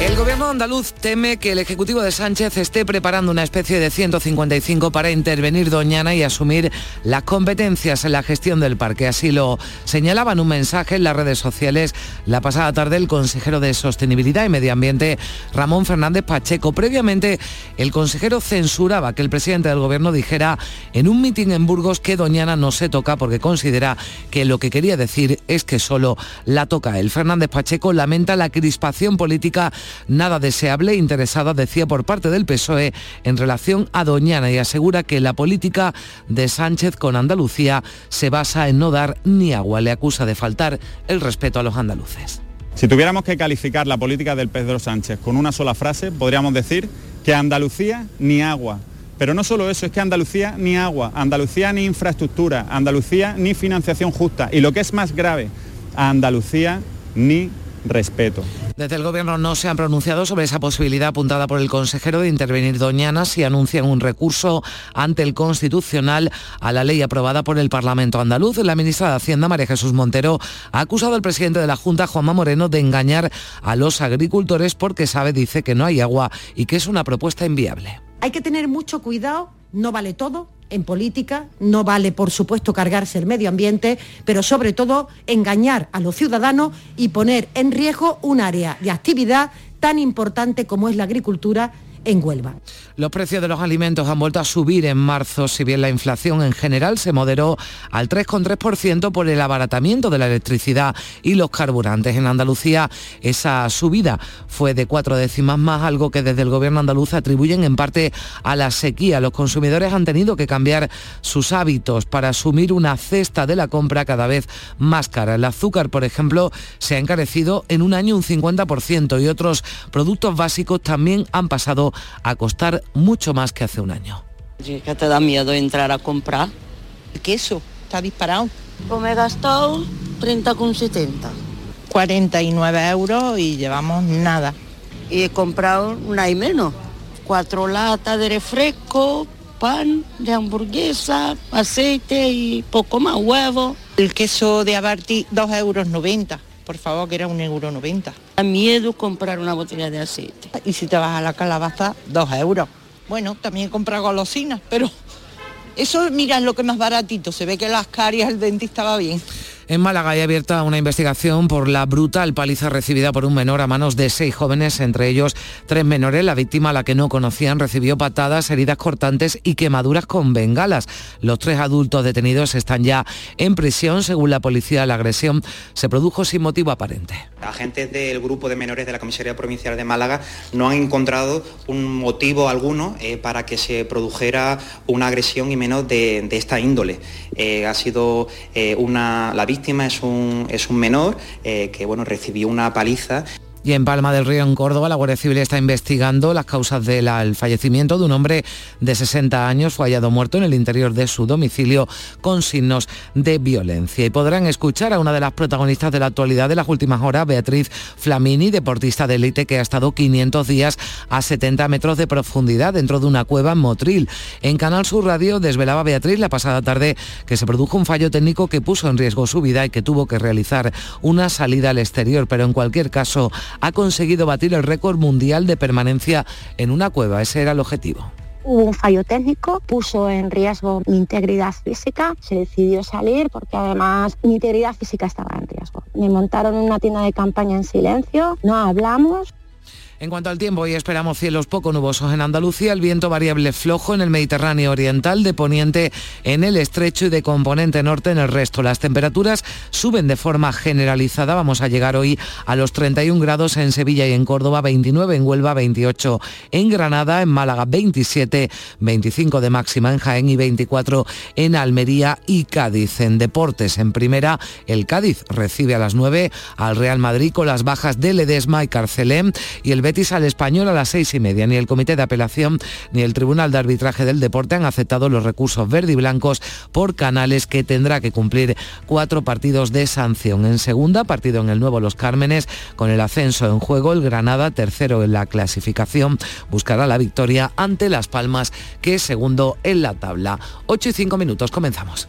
El gobierno andaluz teme que el Ejecutivo de Sánchez esté preparando una especie de 155 para intervenir Doñana y asumir las competencias en la gestión del parque. Así lo señalaba en un mensaje en las redes sociales la pasada tarde el consejero de Sostenibilidad y Medio Ambiente, Ramón Fernández Pacheco. Previamente, el consejero censuraba que el presidente del gobierno dijera en un mitin en Burgos que Doñana no se toca porque considera que lo que quería decir es que solo la toca él. Fernández Pacheco lamenta la crispación política nada deseable interesada, decía, por parte del PSOE en relación a Doñana y asegura que la política de Sánchez con Andalucía se basa en no dar ni agua. Le acusa de faltar el respeto a los andaluces. Si tuviéramos que calificar la política del Pedro Sánchez con una sola frase, podríamos decir que Andalucía ni agua. Pero no solo eso, es que Andalucía ni agua, Andalucía ni infraestructura, Andalucía ni financiación justa. Y lo que es más grave, Andalucía ni respeto. Desde el Gobierno no se han pronunciado sobre esa posibilidad apuntada por el consejero de intervenir Doñana si anuncian un recurso ante el Constitucional a la ley aprobada por el Parlamento andaluz. La ministra de Hacienda, María Jesús Montero, ha acusado al presidente de la Junta, Juanma Moreno, de engañar a los agricultores porque sabe, dice, que no hay agua y que es una propuesta inviable. Hay que tener mucho cuidado, no vale todo, en política, no vale por supuesto cargarse el medio ambiente, pero sobre todo engañar a los ciudadanos y poner en riesgo un área de actividad tan importante como es la agricultura en Huelva. Los precios de los alimentos han vuelto a subir en marzo, si bien la inflación en general se moderó al 3,3% por el abaratamiento de la electricidad y los carburantes. En Andalucía esa subida fue de cuatro décimas más, algo que desde el gobierno andaluz atribuyen en parte a la sequía. Los consumidores han tenido que cambiar sus hábitos para asumir una cesta de la compra cada vez más cara. El azúcar, por ejemplo, se ha encarecido en un año un 50% y otros productos básicos también han pasado a costar mucho más que hace un año. que te da miedo entrar a comprar. El queso está disparado. Pues me he gastado 30,70. 49 euros y llevamos nada. Y he comprado una y menos. Cuatro latas de refresco, pan, de hamburguesa, aceite y poco más huevo. El queso de Abarti, 2,90 euros. Por favor, que era un euro 90. Da miedo comprar una botella de aceite. Y si te vas a la calabaza, 2 euros. Bueno, también he comprado golosinas, pero eso, mira, es lo que más baratito. Se ve que las carias el dentista va bien. En Málaga hay abierta una investigación por la brutal paliza recibida por un menor a manos de seis jóvenes, entre ellos tres menores. La víctima, a la que no conocían, recibió patadas, heridas cortantes y quemaduras con bengalas. Los tres adultos detenidos están ya en prisión. Según la policía, la agresión se produjo sin motivo aparente. Agentes del grupo de menores de la Comisaría Provincial de Málaga no han encontrado un motivo alguno eh, para que se produjera una agresión y menos de, esta índole. Eh, ha sido eh, una, la víctima es un, es un menor eh, que bueno, recibió una paliza y en Palma del Río, en Córdoba, la Guardia Civil está investigando las causas del fallecimiento de un hombre de 60 años. Fue hallado muerto en el interior de su domicilio con signos de violencia. Y podrán escuchar a una de las protagonistas de la actualidad de las últimas horas, Beatriz Flamini, deportista de élite que ha estado 500 días a 70 metros de profundidad dentro de una cueva en Motril. En Canal Sur Radio desvelaba Beatriz la pasada tarde que se produjo un fallo técnico que puso en riesgo su vida y que tuvo que realizar una salida al exterior, pero en cualquier caso ha conseguido batir el récord mundial de permanencia en una cueva. Ese era el objetivo. Hubo un fallo técnico, puso en riesgo mi integridad física, se decidió salir porque además mi integridad física estaba en riesgo. Me montaron una tienda de campaña en silencio, no hablamos, en cuanto al tiempo, hoy esperamos cielos poco nubosos en Andalucía, el viento variable flojo en el Mediterráneo oriental, de poniente en el estrecho y de componente norte en el resto. Las temperaturas suben de forma generalizada. Vamos a llegar hoy a los 31 grados en Sevilla y en Córdoba, 29 en Huelva, 28 en Granada, en Málaga 27, 25 de máxima en Jaén y 24 en Almería y Cádiz. En deportes, en primera, el Cádiz recibe a las 9 al Real Madrid con las bajas de Ledesma y Carcelén y el Betis al Español a las seis y media. Ni el Comité de Apelación ni el Tribunal de Arbitraje del Deporte han aceptado los recursos verde y blancos por Canales que tendrá que cumplir cuatro partidos de sanción. En segunda, partido en el nuevo Los Cármenes, con el ascenso en juego, el Granada, tercero en la clasificación, buscará la victoria ante Las Palmas, que es segundo en la tabla. 8 y 5 minutos, comenzamos.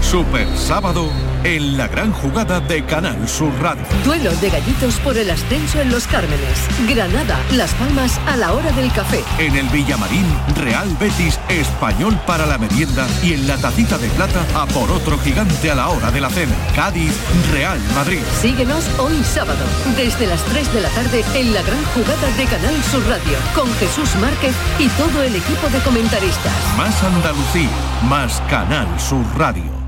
Super sábado en la gran jugada de Canal Sur Radio. Duelo de gallitos por el ascenso en Los Cármenes. Granada, Las Palmas a la hora del café. En el Villamarín, Real Betis, Español para la merienda y en la tacita de plata a por otro gigante a la hora de la cena. Cádiz, Real Madrid. Síguenos hoy sábado, desde las 3 de la tarde en la gran jugada de Canal Sur Radio, con Jesús Márquez y todo el equipo de comentaristas. Más Andalucía, más Canal Sur Radio.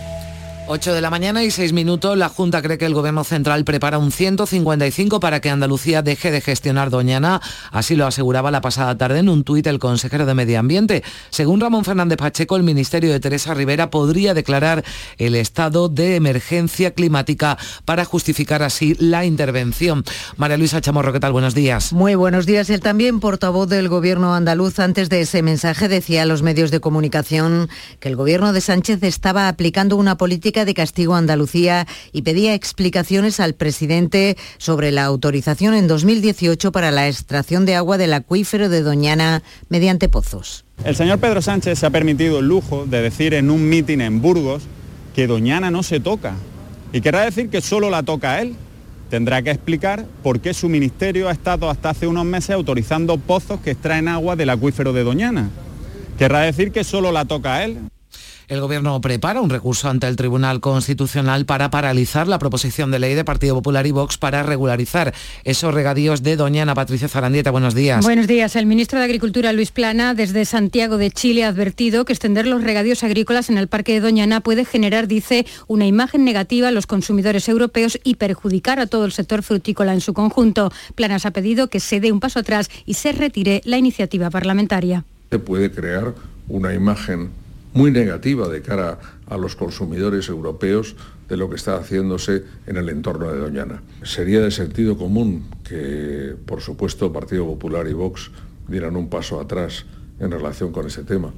8 de la mañana y 6 minutos, la Junta cree que el Gobierno Central prepara un 155 para que Andalucía deje de gestionar Doñana. Así lo aseguraba la pasada tarde en un tuit el consejero de Medio Ambiente. Según Ramón Fernández Pacheco, el Ministerio de Teresa Rivera podría declarar el estado de emergencia climática para justificar así la intervención. María Luisa Chamorro, ¿qué tal? Buenos días. Muy buenos días. El también portavoz del Gobierno andaluz antes de ese mensaje decía a los medios de comunicación que el Gobierno de Sánchez estaba aplicando una política de castigo Andalucía y pedía explicaciones al presidente sobre la autorización en 2018 para la extracción de agua del acuífero de Doñana mediante pozos. El señor Pedro Sánchez se ha permitido el lujo de decir en un mitin en Burgos que Doñana no se toca. Y querrá decir que solo la toca a él. Tendrá que explicar por qué su ministerio ha estado hasta hace unos meses autorizando pozos que extraen agua del acuífero de Doñana. Querrá decir que solo la toca a él. El Gobierno prepara un recurso ante el Tribunal Constitucional para paralizar la proposición de ley de Partido Popular y Vox para regularizar esos regadíos de Doñana Patricia Zarandieta. Buenos días. Buenos días. El ministro de Agricultura, Luis Plana, desde Santiago de Chile ha advertido que extender los regadíos agrícolas en el Parque de Doñana puede generar, dice, una imagen negativa a los consumidores europeos y perjudicar a todo el sector frutícola en su conjunto. Planas ha pedido que se dé un paso atrás y se retire la iniciativa parlamentaria. Se puede crear una imagen muy negativa de cara a los consumidores europeos de lo que está haciéndose en el entorno de Doñana. Sería de sentido común que, por supuesto, Partido Popular y Vox dieran un paso atrás en relación con ese tema,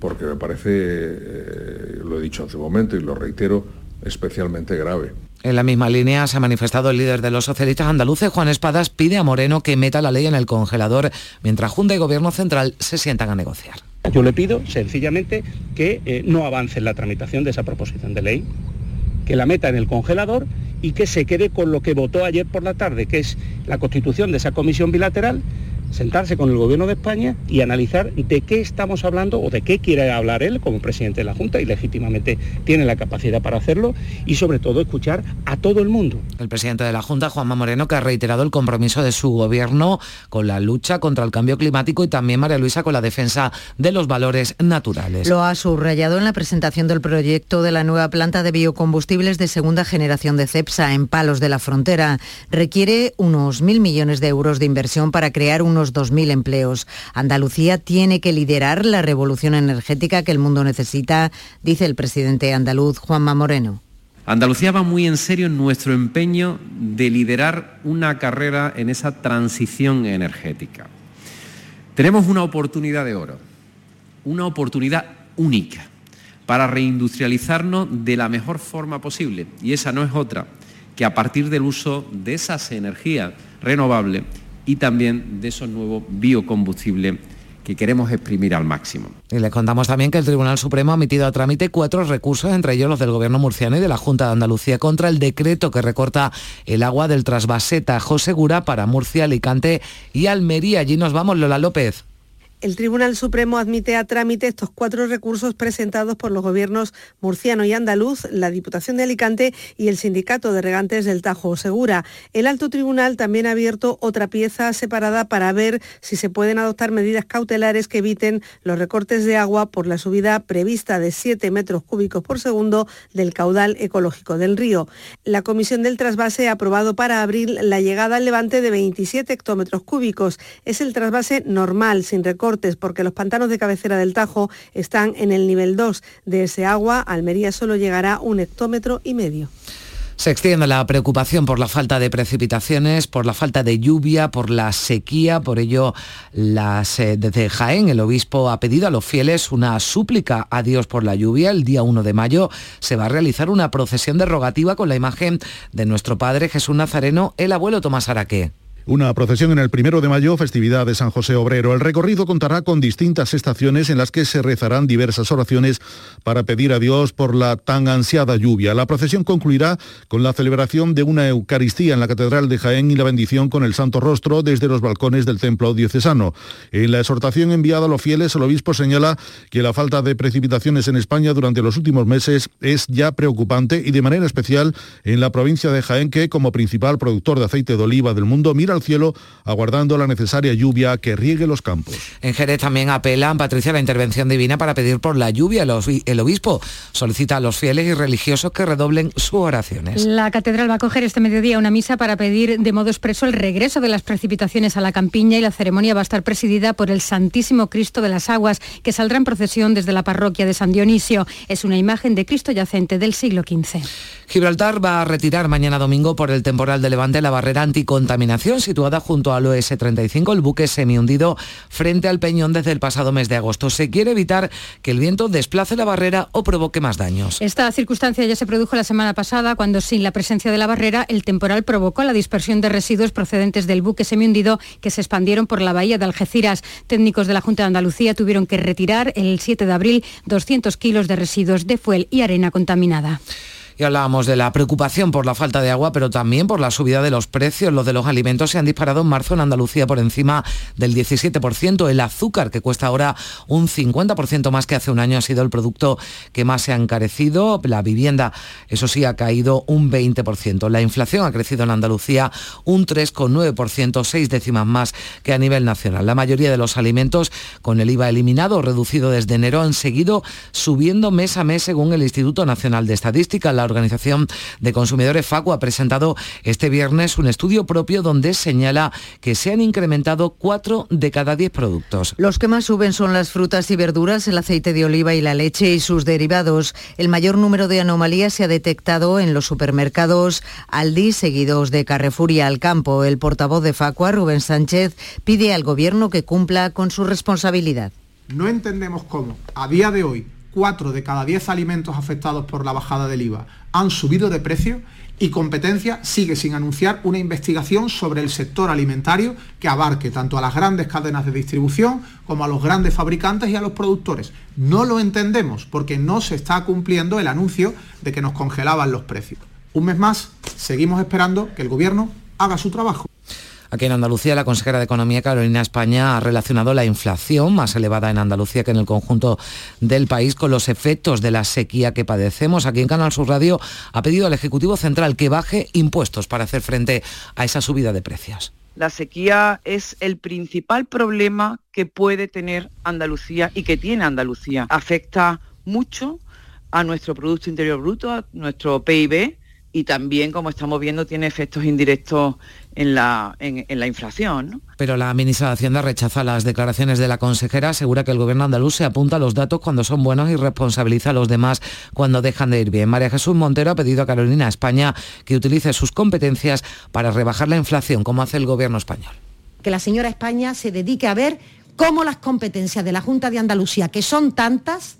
porque me parece, eh, lo he dicho hace un momento y lo reitero, especialmente grave. En la misma línea se ha manifestado el líder de los socialistas andaluces, Juan Espadas, pide a Moreno que meta la ley en el congelador mientras Junta y Gobierno Central se sientan a negociar. Yo le pido sencillamente que eh, no avance en la tramitación de esa proposición de ley, que la meta en el congelador y que se quede con lo que votó ayer por la tarde, que es la constitución de esa comisión bilateral sentarse con el Gobierno de España y analizar de qué estamos hablando o de qué quiere hablar él como presidente de la Junta y legítimamente tiene la capacidad para hacerlo y sobre todo escuchar a todo el mundo. El presidente de la Junta, Juanma Moreno, que ha reiterado el compromiso de su gobierno con la lucha contra el cambio climático y también María Luisa con la defensa de los valores naturales. Lo ha subrayado en la presentación del proyecto de la nueva planta de biocombustibles de segunda generación de CEPSA en Palos de la Frontera. Requiere unos mil millones de euros de inversión para crear un unos 2.000 empleos. Andalucía tiene que liderar la revolución energética que el mundo necesita, dice el presidente andaluz Juanma Moreno. Andalucía va muy en serio en nuestro empeño de liderar una carrera en esa transición energética. Tenemos una oportunidad de oro, una oportunidad única para reindustrializarnos de la mejor forma posible. Y esa no es otra que a partir del uso de esas energías renovables y también de esos nuevos biocombustibles que queremos exprimir al máximo. Y les contamos también que el Tribunal Supremo ha emitido a trámite cuatro recursos, entre ellos los del Gobierno murciano y de la Junta de Andalucía, contra el decreto que recorta el agua del trasvaseta Josegura para Murcia, Alicante y Almería. Allí nos vamos, Lola López. El Tribunal Supremo admite a trámite estos cuatro recursos presentados por los gobiernos murciano y andaluz, la Diputación de Alicante y el Sindicato de Regantes del Tajo Segura. El Alto Tribunal también ha abierto otra pieza separada para ver si se pueden adoptar medidas cautelares que eviten los recortes de agua por la subida prevista de 7 metros cúbicos por segundo del caudal ecológico del río. La Comisión del Trasvase ha aprobado para abril la llegada al levante de 27 hectómetros cúbicos. Es el trasvase normal, sin recortes porque los pantanos de cabecera del Tajo están en el nivel 2. De ese agua, Almería solo llegará un hectómetro y medio. Se extiende la preocupación por la falta de precipitaciones, por la falta de lluvia, por la sequía. Por ello, eh, desde Jaén, el obispo ha pedido a los fieles una súplica a Dios por la lluvia. El día 1 de mayo se va a realizar una procesión derogativa con la imagen de nuestro Padre Jesús Nazareno, el abuelo Tomás Araqué. Una procesión en el primero de mayo, festividad de San José Obrero. El recorrido contará con distintas estaciones en las que se rezarán diversas oraciones para pedir a Dios por la tan ansiada lluvia. La procesión concluirá con la celebración de una Eucaristía en la Catedral de Jaén y la bendición con el Santo Rostro desde los balcones del Templo Diocesano. En la exhortación enviada a los fieles, el obispo señala que la falta de precipitaciones en España durante los últimos meses es ya preocupante y de manera especial en la provincia de Jaén, que como principal productor de aceite de oliva del mundo mira cielo, aguardando la necesaria lluvia que riegue los campos. En Jerez también apelan, Patricia, la intervención divina para pedir por la lluvia. El obispo solicita a los fieles y religiosos que redoblen sus oraciones. La catedral va a coger este mediodía una misa para pedir de modo expreso el regreso de las precipitaciones a la campiña y la ceremonia va a estar presidida por el Santísimo Cristo de las Aguas, que saldrá en procesión desde la parroquia de San Dionisio. Es una imagen de Cristo yacente del siglo XV. Gibraltar va a retirar mañana domingo por el temporal de Levante la barrera anticontaminación situada junto al OS-35, el buque semi-hundido frente al Peñón desde el pasado mes de agosto. Se quiere evitar que el viento desplace la barrera o provoque más daños. Esta circunstancia ya se produjo la semana pasada cuando sin la presencia de la barrera el temporal provocó la dispersión de residuos procedentes del buque semi-hundido que se expandieron por la bahía de Algeciras. Técnicos de la Junta de Andalucía tuvieron que retirar el 7 de abril 200 kilos de residuos de fuel y arena contaminada. Y hablábamos de la preocupación por la falta de agua, pero también por la subida de los precios. Los de los alimentos se han disparado en marzo en Andalucía por encima del 17%. El azúcar, que cuesta ahora un 50% más que hace un año, ha sido el producto que más se ha encarecido. La vivienda, eso sí, ha caído un 20%. La inflación ha crecido en Andalucía un 3,9%, seis décimas más que a nivel nacional. La mayoría de los alimentos, con el IVA eliminado reducido desde enero, han seguido subiendo mes a mes según el Instituto Nacional de Estadística. Organización de Consumidores FACU ha presentado este viernes un estudio propio donde señala que se han incrementado cuatro de cada diez productos. Los que más suben son las frutas y verduras, el aceite de oliva y la leche y sus derivados. El mayor número de anomalías se ha detectado en los supermercados Aldi, seguidos de Carrefour y Alcampo. El portavoz de Facua, Rubén Sánchez, pide al Gobierno que cumpla con su responsabilidad. No entendemos cómo, a día de hoy, cuatro de cada diez alimentos afectados por la bajada del IVA han subido de precio y competencia sigue sin anunciar una investigación sobre el sector alimentario que abarque tanto a las grandes cadenas de distribución como a los grandes fabricantes y a los productores. No lo entendemos porque no se está cumpliendo el anuncio de que nos congelaban los precios. Un mes más, seguimos esperando que el Gobierno haga su trabajo. Aquí en Andalucía, la consejera de Economía, Carolina España, ha relacionado la inflación más elevada en Andalucía que en el conjunto del país con los efectos de la sequía que padecemos. Aquí en Canal Sur Radio ha pedido al Ejecutivo Central que baje impuestos para hacer frente a esa subida de precios. La sequía es el principal problema que puede tener Andalucía y que tiene Andalucía. Afecta mucho a nuestro Producto Interior Bruto, a nuestro PIB y también, como estamos viendo, tiene efectos indirectos en la, en, la inflación. Pero la ministra de Hacienda rechaza las declaraciones de la consejera, asegura que el gobierno andaluz se apunta a los datos cuando son buenos y responsabiliza a los demás cuando dejan de ir bien. María Jesús Montero ha pedido a Carolina España que utilice sus competencias para rebajar la inflación, como hace el gobierno español. Que la señora España se dedique a ver cómo las competencias de la Junta de Andalucía, que son tantas,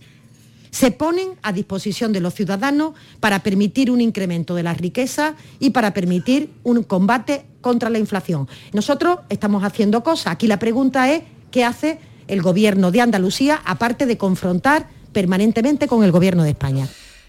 se ponen a disposición de los ciudadanos para permitir un incremento de la riqueza y para permitir un combate contra la inflación. Nosotros estamos haciendo cosas. Aquí la pregunta es, ¿qué hace el Gobierno de Andalucía aparte de confrontar permanentemente con el Gobierno de España?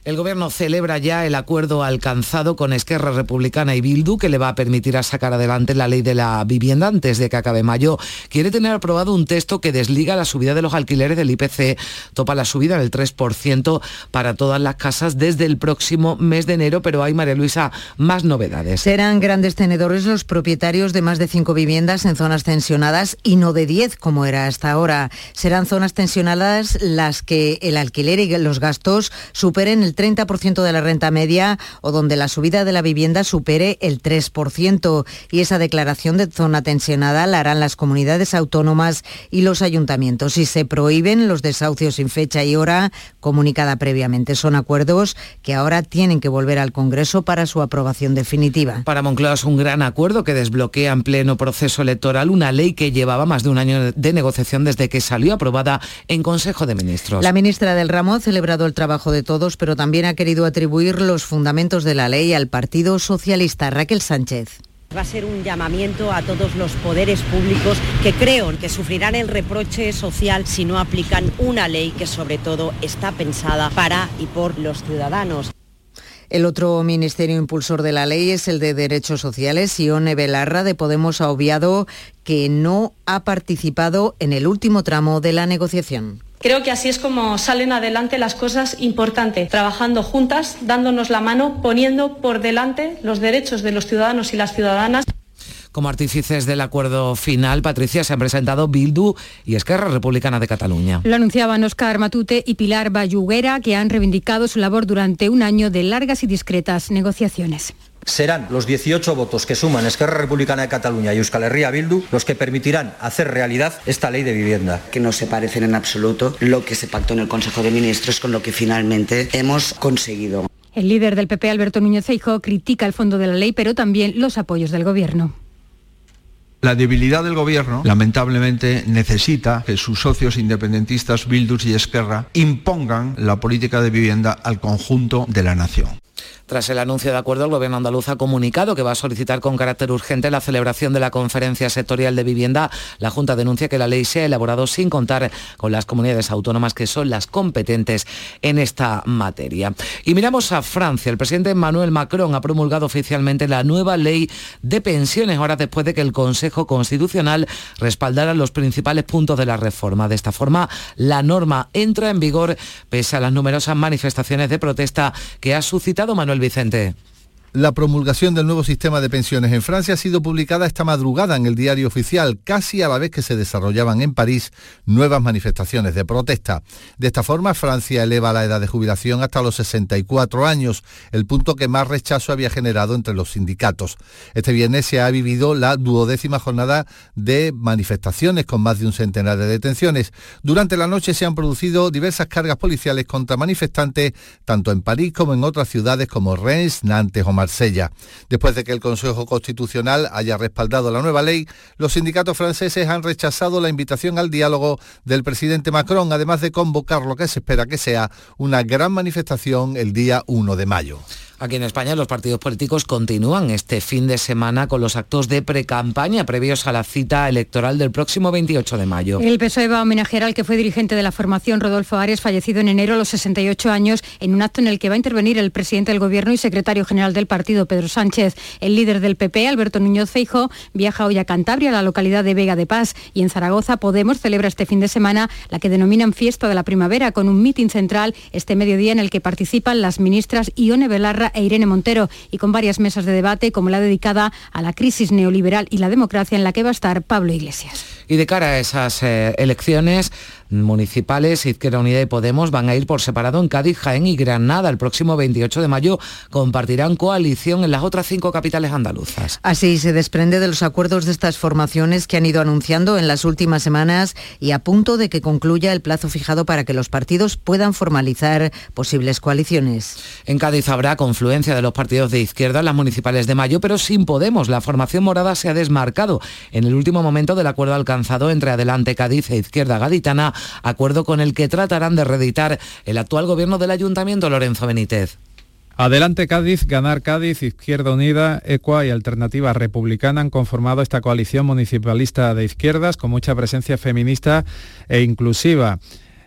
El Gobierno celebra ya el acuerdo alcanzado con Esquerra Republicana y Bildu que le va a permitir a sacar adelante la ley de la vivienda antes de que acabe mayo. Quiere tener aprobado un texto que desliga la subida de los alquileres del IPC, topa la subida del 3% para todas las casas desde el próximo mes de enero, pero hay, María Luisa, más novedades. Serán grandes tenedores los propietarios de más de cinco viviendas en zonas tensionadas y no de 10 como era hasta ahora. Serán zonas tensionadas las que el alquiler y los gastos superen el 30% de la renta media o donde la subida de la vivienda supere el 3%. Y esa declaración de zona tensionada la harán las comunidades autónomas y los ayuntamientos. Y se prohíben los desahucios sin fecha y hora comunicada previamente. Son acuerdos que ahora tienen que volver al Congreso para su aprobación definitiva. Para Moncloa es un gran acuerdo que desbloquea en pleno proceso electoral una ley que llevaba más de un año de negociación desde que salió aprobada en Consejo de Ministros. La ministra del Ramo ha celebrado el trabajo de todos, pero también ha querido atribuir los fundamentos de la ley al Partido Socialista. Raquel Sánchez. Va a ser un llamamiento a todos los poderes públicos que creo que sufrirán el reproche social si no aplican una ley que sobre todo está pensada para y por los ciudadanos. El otro ministerio impulsor de la ley es el de Derechos Sociales. Ione Belarra de Podemos ha obviado que no ha participado en el último tramo de la negociación. Creo que así es como salen adelante las cosas importantes, trabajando juntas, dándonos la mano, poniendo por delante los derechos de los ciudadanos y las ciudadanas. Como artífices del acuerdo final, Patricia, se han presentado Bildu y Esquerra Republicana de Cataluña. Lo anunciaban Oscar Matute y Pilar Bayuguera, que han reivindicado su labor durante un año de largas y discretas negociaciones. Serán los 18 votos que suman Esquerra Republicana de Cataluña y Euskal Herria Bildu los que permitirán hacer realidad esta ley de vivienda. Que no se parecen en absoluto lo que se pactó en el Consejo de Ministros con lo que finalmente hemos conseguido. El líder del PP, Alberto Núñez Feijóo, critica el fondo de la ley, pero también los apoyos del Gobierno. La debilidad del gobierno, lamentablemente, necesita que sus socios independentistas, Bildus y Esquerra, impongan la política de vivienda al conjunto de la nación. Tras el anuncio de acuerdo, el Gobierno andaluz ha comunicado que va a solicitar con carácter urgente la celebración de la conferencia sectorial de vivienda. La Junta denuncia que la ley se ha elaborado sin contar con las comunidades autónomas que son las competentes en esta materia. Y miramos a Francia. El presidente Emmanuel Macron ha promulgado oficialmente la nueva ley de pensiones, horas después de que el Consejo Constitucional respaldara los principales puntos de la reforma. De esta forma, la norma entra en vigor pese a las numerosas manifestaciones de protesta que ha suscitado Manuel Vicente. La promulgación del nuevo sistema de pensiones en Francia ha sido publicada esta madrugada en el diario oficial, casi a la vez que se desarrollaban en París nuevas manifestaciones de protesta. De esta forma, Francia eleva la edad de jubilación hasta los 64 años, el punto que más rechazo había generado entre los sindicatos. Este viernes se ha vivido la duodécima jornada de manifestaciones con más de un centenar de detenciones. Durante la noche se han producido diversas cargas policiales contra manifestantes, tanto en París como en otras ciudades como Reims, Nantes o Después de que el Consejo Constitucional haya respaldado la nueva ley, los sindicatos franceses han rechazado la invitación al diálogo del presidente Macron, además de convocar lo que se espera que sea una gran manifestación el día 1 de mayo. Aquí en España los partidos políticos continúan este fin de semana con los actos de precampaña previos a la cita electoral del próximo 28 de mayo. El PSOE va a homenajear al que fue dirigente de la formación Rodolfo Arias, fallecido en enero a los 68 años, en un acto en el que va a intervenir el presidente del Gobierno y secretario general del partido, Pedro Sánchez. El líder del PP, Alberto Núñez Feijo, viaja hoy a Cantabria, a la localidad de Vega de Paz, y en Zaragoza Podemos celebra este fin de semana la que denominan Fiesta de la Primavera, con un mitin central este mediodía en el que participan las ministras Ione Belarra e Irene Montero y con varias mesas de debate como la dedicada a la crisis neoliberal y la democracia en la que va a estar Pablo Iglesias. Y de cara a esas eh, elecciones municipales, Izquierda Unida y Podemos van a ir por separado en Cádiz, Jaén y Granada. El próximo 28 de mayo compartirán coalición en las otras cinco capitales andaluzas. Así se desprende de los acuerdos de estas formaciones que han ido anunciando en las últimas semanas y a punto de que concluya el plazo fijado para que los partidos puedan formalizar posibles coaliciones. En Cádiz habrá confluencia de los partidos de izquierda en las municipales de mayo, pero sin Podemos. La formación morada se ha desmarcado en el último momento del acuerdo alcanzado entre Adelante Cádiz e Izquierda Gaditana acuerdo con el que tratarán de reeditar el actual gobierno del Ayuntamiento Lorenzo Benítez. Adelante Cádiz, Ganar Cádiz, Izquierda Unida, ECUA y Alternativa Republicana han conformado esta coalición municipalista de izquierdas con mucha presencia feminista e inclusiva.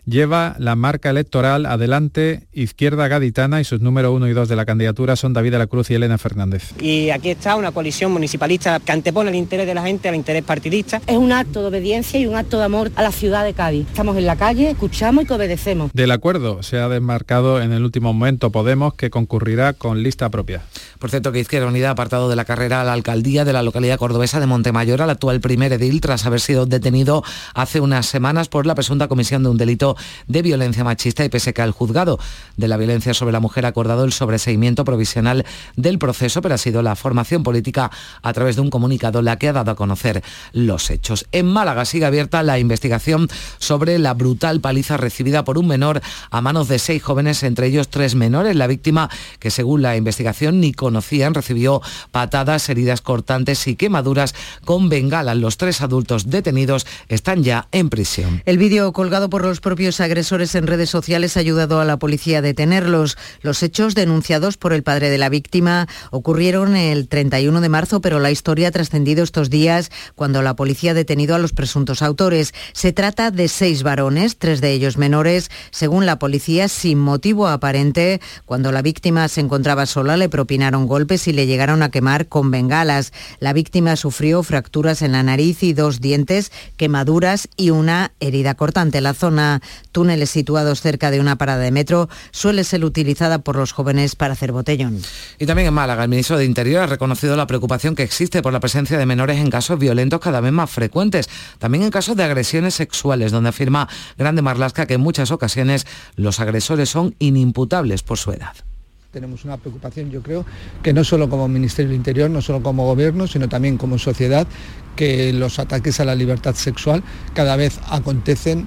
Lleva la marca electoral Adelante Izquierda Gaditana y sus números 1 y 2 de la candidatura son David de la Cruz y Elena Fernández. Y aquí está una coalición municipalista que antepone el interés de la gente al interés partidista. Es un acto de obediencia y un acto de amor a la ciudad de Cádiz. Estamos en la calle, escuchamos y que obedecemos. Del acuerdo se ha desmarcado en el último momento Podemos que concurrirá con lista propia. Por cierto, que Izquierda Unida ha apartado de la carrera a la alcaldía de la localidad cordobesa de Montemayor al actual primer edil tras haber sido detenido hace unas semanas por la presunta comisión de un delito de violencia machista y pese que el juzgado de la violencia sobre la mujer ha acordado el sobreseimiento provisional del proceso, pero ha sido la formación política a través de un comunicado la que ha dado a conocer los hechos. En Málaga sigue abierta la investigación sobre la brutal paliza recibida por un menor a manos de seis jóvenes, entre ellos tres menores. La víctima, que según la investigación ni conocían, recibió patadas, heridas cortantes y quemaduras con bengala. Los tres adultos detenidos están ya en prisión. El vídeo colgado por los agresores en redes sociales ha ayudado a la policía a detenerlos. Los hechos denunciados por el padre de la víctima ocurrieron el 31 de marzo, pero la historia ha trascendido estos días cuando la policía ha detenido a los presuntos autores. Se trata de seis varones, tres de ellos menores, según la policía, sin motivo aparente. Cuando la víctima se encontraba sola, le propinaron golpes y le llegaron a quemar con bengalas. La víctima sufrió fracturas en la nariz y dos dientes, quemaduras y una herida cortante. La zona túneles situados cerca de una parada de metro suele ser utilizada por los jóvenes para hacer botellón. Y también en Málaga, el ministro de Interior ha reconocido la preocupación que existe por la presencia de menores en casos violentos cada vez más frecuentes, también en casos de agresiones sexuales, donde afirma Grande Marlasca que en muchas ocasiones los agresores son inimputables por su edad tenemos una preocupación, yo creo, que no solo como Ministerio del Interior, no solo como Gobierno, sino también como sociedad, que los ataques a la libertad sexual cada vez acontecen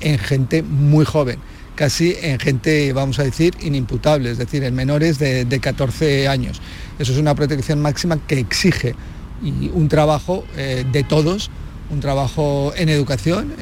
en gente muy joven, casi en gente, vamos a decir, inimputable, es decir, en menores de, de 14 años. Eso es una protección máxima que exige y un trabajo eh, de todos, un trabajo en educación,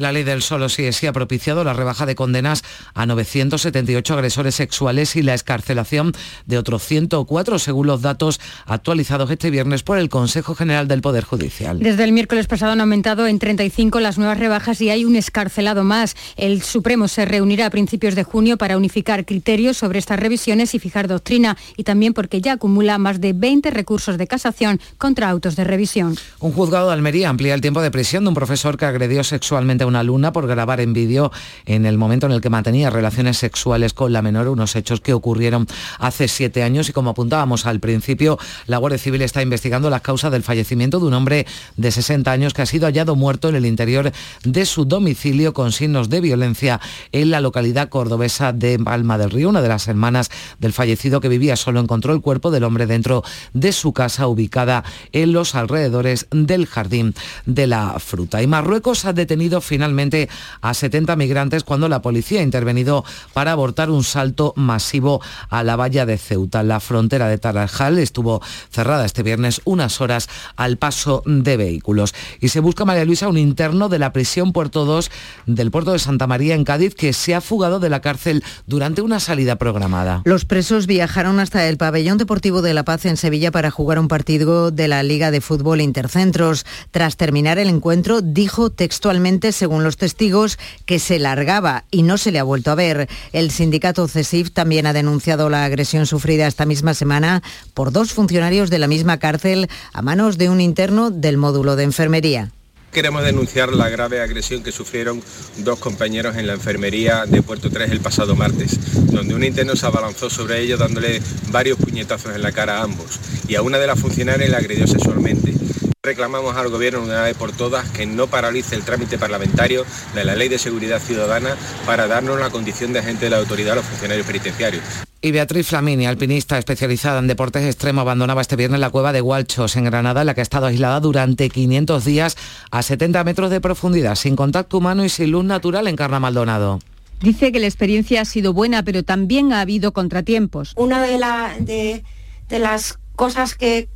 la ley del solo sí es sí ha propiciado la rebaja de condenas a 978 agresores sexuales y la escarcelación de otros 104, según los datos actualizados este viernes por el Consejo General del Poder Judicial. Desde el miércoles pasado han aumentado en 35 las nuevas rebajas y hay un escarcelado más. El Supremo se reunirá a principios de junio para unificar criterios sobre estas revisiones y fijar doctrina y también porque ya acumula más de 20 recursos de casación contra autos de revisión. Un juzgado de Almería amplía el tiempo de prisión de un profesor que agredió sexualmente a una alumna por grabar en vídeo en el momento en el que mantenía relaciones sexuales con la menor, unos hechos que ocurrieron hace siete años y como apuntábamos al principio, la Guardia Civil está investigando las causas del fallecimiento de un hombre de 60 años que ha sido hallado muerto en el interior de su domicilio con signos de violencia en la localidad cordobesa de Palma del Río. Una de las hermanas del fallecido que vivía solo encontró el cuerpo del hombre dentro de su casa ubicada en los alrededores del jardín de la fruta. Y Marruecos ha detenido finalmente a 70 migrantes cuando la policía ha intervenido para abortar un salto masivo a la valla de Ceuta. La frontera de Tarajal estuvo cerrada este viernes unas horas al paso de vehículos. Y se busca, María Luisa, un interno de la prisión Puerto 2 del puerto de Santa María en Cádiz que se ha fugado de la cárcel durante una salida programada. Los presos viajaron hasta el pabellón deportivo de La Paz en Sevilla para jugar un partido de la Liga de Fútbol Intercentros. Tras terminar el encuentro, dijo textualmente, los testigos que se largaba y no se le ha vuelto a ver. El sindicato CESIF también ha denunciado la agresión sufrida esta misma semana por dos funcionarios de la misma cárcel a manos de un interno del módulo de enfermería. Queremos denunciar la grave agresión que sufrieron dos compañeros en la enfermería de Puerto 3 el pasado martes, donde un interno se abalanzó sobre ellos dándole varios puñetazos en la cara a ambos y a una de las funcionarias la agredió sexualmente. Reclamamos al Gobierno una vez por todas que no paralice el trámite parlamentario de la Ley de Seguridad Ciudadana para darnos la condición de agente de la autoridad a los funcionarios penitenciarios. Y Beatriz Flamini, alpinista especializada en deportes extremos, abandonaba este viernes la cueva de Hualchos, en Granada, en la que ha estado aislada durante 500 días a 70 metros de profundidad, sin contacto humano y sin luz natural en Carna Maldonado. Dice que la experiencia ha sido buena, pero también ha habido contratiempos. Una de, de, de las cosas que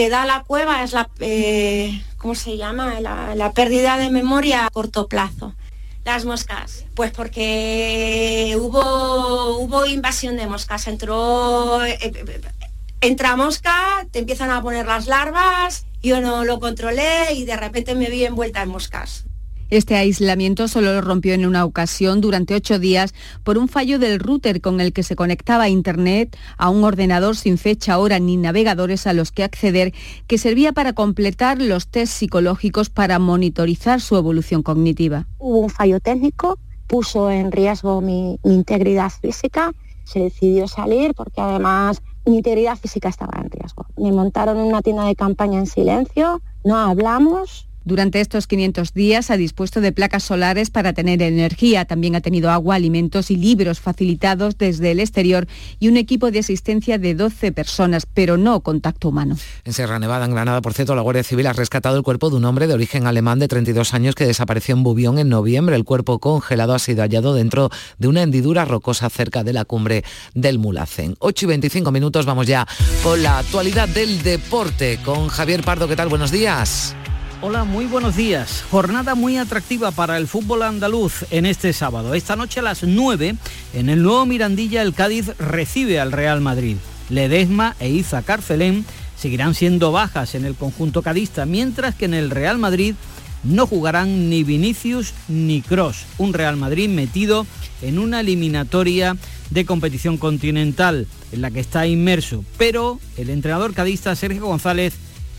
te da la cueva es la, eh, ¿cómo se llama? La, pérdida de memoria a corto plazo. Las moscas, pues porque hubo, hubo invasión de moscas, entró, eh, eh, entra mosca, te empiezan a poner las larvas, yo no lo controlé y de repente me vi envuelta en moscas. Este aislamiento solo lo rompió en una ocasión durante ocho días por un fallo del router con el que se conectaba a Internet a un ordenador sin fecha, hora ni navegadores a los que acceder, que servía para completar los test psicológicos para monitorizar su evolución cognitiva. Hubo un fallo técnico, puso en riesgo mi, integridad física, se decidió salir porque además mi integridad física estaba en riesgo. Me montaron en una tienda de campaña en silencio, no hablamos, durante estos 500 días ha dispuesto de placas solares para tener energía. También ha tenido agua, alimentos y libros facilitados desde el exterior y un equipo de asistencia de 12 personas, pero no contacto humano. En Sierra Nevada, en Granada, por cierto, la Guardia Civil ha rescatado el cuerpo de un hombre de origen alemán de 32 años que desapareció en Bubión en noviembre. El cuerpo congelado ha sido hallado dentro de una hendidura rocosa cerca de la cumbre del Mulacén. 8 y 25 minutos, vamos ya con la actualidad del deporte con Javier Pardo. ¿Qué tal? Buenos días. Hola, muy buenos días. Jornada muy atractiva para el fútbol andaluz en este sábado. Esta noche a las 9, en el nuevo Mirandilla, el Cádiz recibe al Real Madrid. Ledesma e Iza Carcelén seguirán siendo bajas en el conjunto cadista, mientras que en el Real Madrid no jugarán ni Vinicius ni Cross. Un Real Madrid metido en una eliminatoria de competición continental en la que está inmerso. Pero el entrenador cadista Sergio González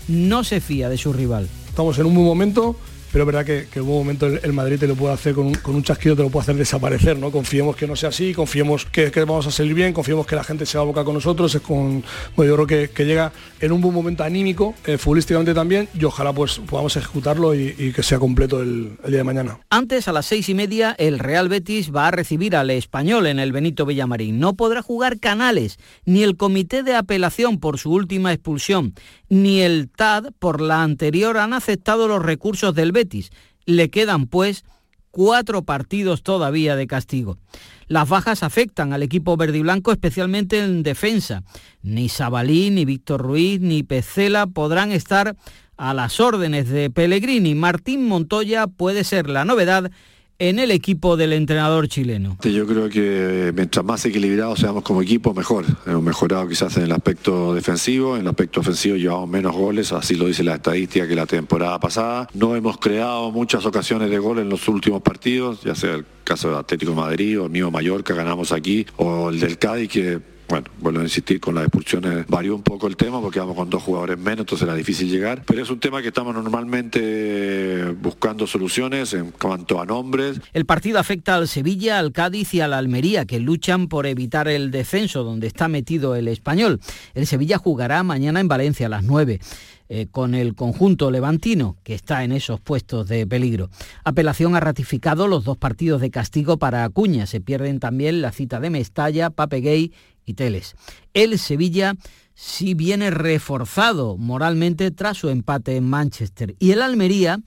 no se fía de su rival estamos en un buen momento, pero es verdad que, en un momento el, Madrid te lo puede hacer con un, chasquido, te lo puede hacer desaparecer, ¿no? Confiemos que no sea así, confiemos que, vamos a salir bien, confiemos que la gente se va a boca con nosotros, bueno, yo creo que, llega en un buen momento anímico, eh, futbolísticamente también, y ojalá pues podamos ejecutarlo y, que sea completo el, el, día de mañana. Antes, a las seis y media, el Real Betis va a recibir al español en el Benito Villamarín. No podrá jugar Canales, ni el comité de apelación por su última expulsión, ni el TAD por la anterior han aceptado los recursos del Betis. Le quedan, pues, cuatro partidos todavía de castigo. Las bajas afectan al equipo verde y blanco, especialmente en defensa. Ni Sabalí, ni Víctor Ruiz, ni Pecela podrán estar a las órdenes de Pellegrini. Martín Montoya puede ser la novedad en el equipo del entrenador chileno? Yo creo que mientras más equilibrados seamos como equipo, mejor. Hemos mejorado quizás en el aspecto defensivo, en el aspecto ofensivo llevamos menos goles, así lo dice la estadística que la temporada pasada. No hemos creado muchas ocasiones de gol en los últimos partidos, ya sea el caso del Atlético de Madrid o el mío Mallorca, ganamos aquí, o el del Cádiz, que bueno, vuelvo a insistir, con las expulsiones varió un poco el tema porque vamos con dos jugadores menos, entonces era difícil llegar, pero es un tema que estamos normalmente buscando soluciones en cuanto a nombres. El partido afecta al Sevilla, al Cádiz y a la Almería, que luchan por evitar el descenso donde está metido el español. El Sevilla jugará mañana en Valencia a las 9. Eh, con el conjunto levantino, que está en esos puestos de peligro. Apelación ha ratificado los dos partidos de castigo para Acuña. Se pierden también la cita de Mestalla, Papegay y El Sevilla sí viene reforzado moralmente tras su empate en Manchester. Y el Almería,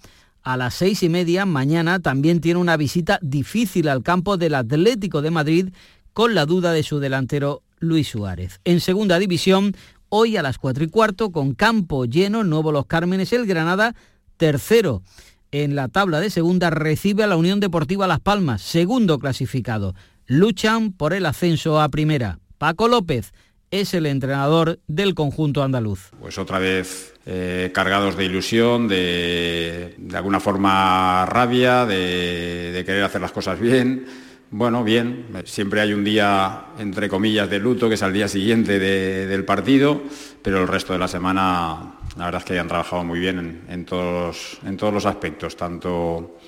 a las seis y media mañana, también tiene una visita difícil al campo del Atlético de Madrid con la duda de su delantero Luis Suárez. En segunda división, hoy a las cuatro y cuarto, con campo lleno, Nuevo Los Cármenes, el Granada, tercero en la tabla de segunda, recibe a la Unión Deportiva Las Palmas, segundo clasificado. Luchan por el ascenso a primera. Paco López es el entrenador del conjunto andaluz. Pues otra vez eh, cargados de ilusión, de, de alguna forma rabia, de, querer hacer las cosas bien. Bueno, bien, siempre hay un día, entre comillas, de luto, que es al día siguiente del partido, pero el resto de la semana, la verdad es que han trabajado muy bien en, todos, en todos los aspectos, tanto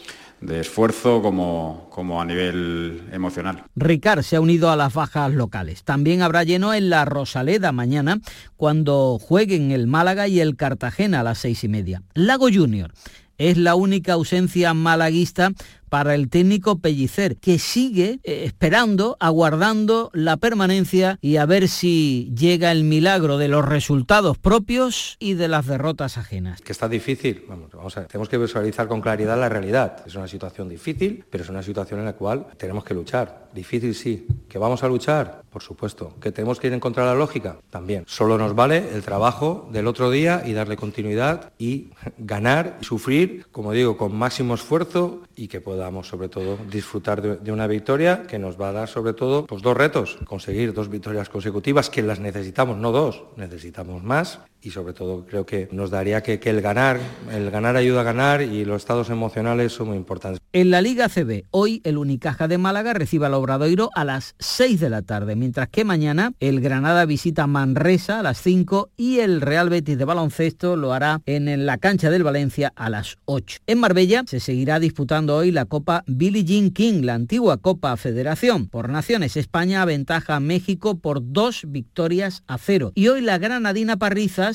de esfuerzo como, como a nivel emocional. Ricard se ha unido a las bajas locales. También habrá lleno en la Rosaleda mañana cuando jueguen el Málaga y el Cartagena a las seis y media. Lago Junior es la única ausencia malaguista para el técnico Pellicer, que sigue eh, esperando, aguardando la permanencia y a ver si llega el milagro de los resultados propios y de las derrotas ajenas. Que está difícil, vamos, vamos a ver, tenemos que visualizar con claridad la realidad. Es una situación difícil, pero es una situación en la cual tenemos que luchar. Difícil sí. ¿Que vamos a luchar? Por supuesto. ¿Que tenemos que ir en contra de la lógica? También. Solo nos vale el trabajo del otro día y darle continuidad y ganar y sufrir, como digo, con máximo esfuerzo y que podamos sobre todo disfrutar de, una victoria que nos va a dar sobre todo pues, dos retos, conseguir dos victorias consecutivas que las necesitamos, no dos, necesitamos más y sobre todo creo que nos daría que, el ganar, el ganar ayuda a ganar y los estados emocionales son muy importantes. En la Liga CB, hoy el Unicaja de Málaga recibe al Obradoiro a las 6 de la tarde, mientras que mañana el Granada visita Manresa a las 5 y el Real Betis de baloncesto lo hará en la cancha del Valencia a las 8. En Marbella se seguirá disputando hoy la Copa Billie Jean King, la antigua Copa Federación. Por Naciones, España aventaja a México por dos victorias a cero. Y hoy la granadina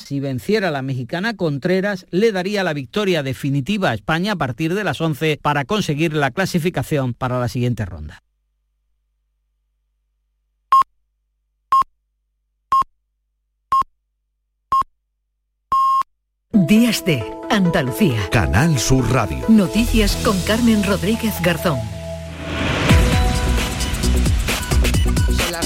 Si venciera a la mexicana Contreras, le daría la victoria definitiva a España a partir de las 11 para conseguir la clasificación para la siguiente ronda. Días de Andalucía. Canal Sur Radio. Noticias con Carmen Rodríguez Garzón.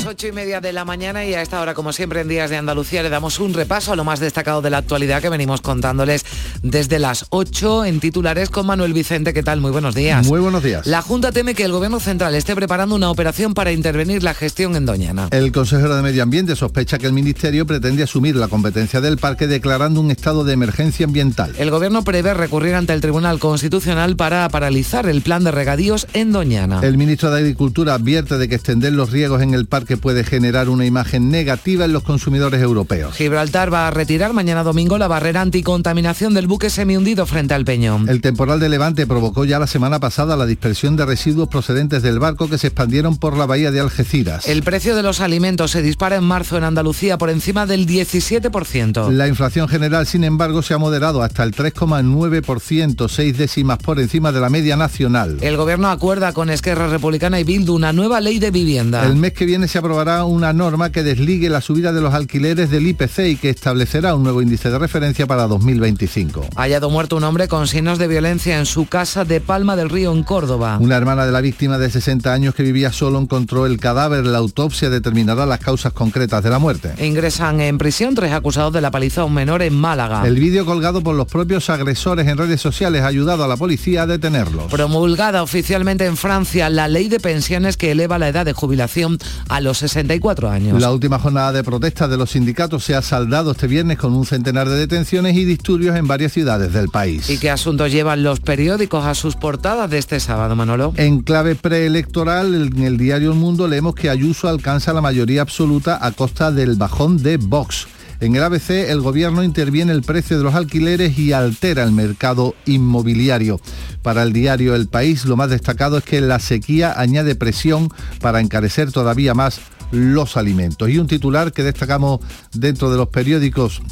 Ocho y media de la mañana y a esta hora, como siempre en Días de Andalucía, le damos un repaso a lo más destacado de la actualidad que venimos contándoles desde las 8 en titulares con Manuel Vicente. ¿Qué tal? Muy buenos días. Muy buenos días. La Junta teme que el Gobierno Central esté preparando una operación para intervenir la gestión en Doñana. El consejero de Medio Ambiente sospecha que el Ministerio pretende asumir la competencia del parque declarando un estado de emergencia ambiental. El Gobierno prevé recurrir ante el Tribunal Constitucional para paralizar el plan de regadíos en Doñana. El ministro de Agricultura advierte de que extender los riegos en el parque puede generar una imagen negativa en los consumidores europeos. Gibraltar va a retirar mañana domingo la barrera anticontaminación del buque semihundido frente al Peñón. El temporal de Levante provocó ya la semana pasada la dispersión de residuos procedentes del barco que se expandieron por la bahía de Algeciras. El precio de los alimentos se dispara en marzo en Andalucía por encima del 17%. La inflación general, sin embargo, se ha moderado hasta el 3,9%, seis décimas por encima de la media nacional. El gobierno acuerda con Esquerra Republicana y Bildu una nueva ley de vivienda. El mes que viene se aprobará una norma que desligue la subida de los alquileres del IPC y que establecerá un nuevo índice de referencia para 2025. Ha hallado muerto un hombre con signos de violencia en su casa de Palma del Río, en Córdoba. Una hermana de la víctima de 60 años que vivía solo encontró el cadáver. La autopsia determinará las causas concretas de la muerte. Ingresan en prisión tres acusados de la paliza a un menor en Málaga. El vídeo colgado por los propios agresores en redes sociales ha ayudado a la policía a detenerlos. Promulgada oficialmente en Francia la ley de pensiones que eleva la edad de jubilación a los 64 años. La última jornada de protesta de los sindicatos se ha saldado este viernes con un centenar de detenciones y disturbios en varias ciudades del país. ¿Y qué asuntos llevan los periódicos a sus portadas de este sábado, Manolo? En clave preelectoral, en el diario El Mundo leemos que Ayuso alcanza la mayoría absoluta a costa del bajón de Vox. En el ABC, el gobierno interviene el precio de los alquileres y altera el mercado inmobiliario. Para el diario El País, lo más destacado es que la sequía añade presión para encarecer todavía más los alimentos. Y un titular que destacamos dentro de los periódicos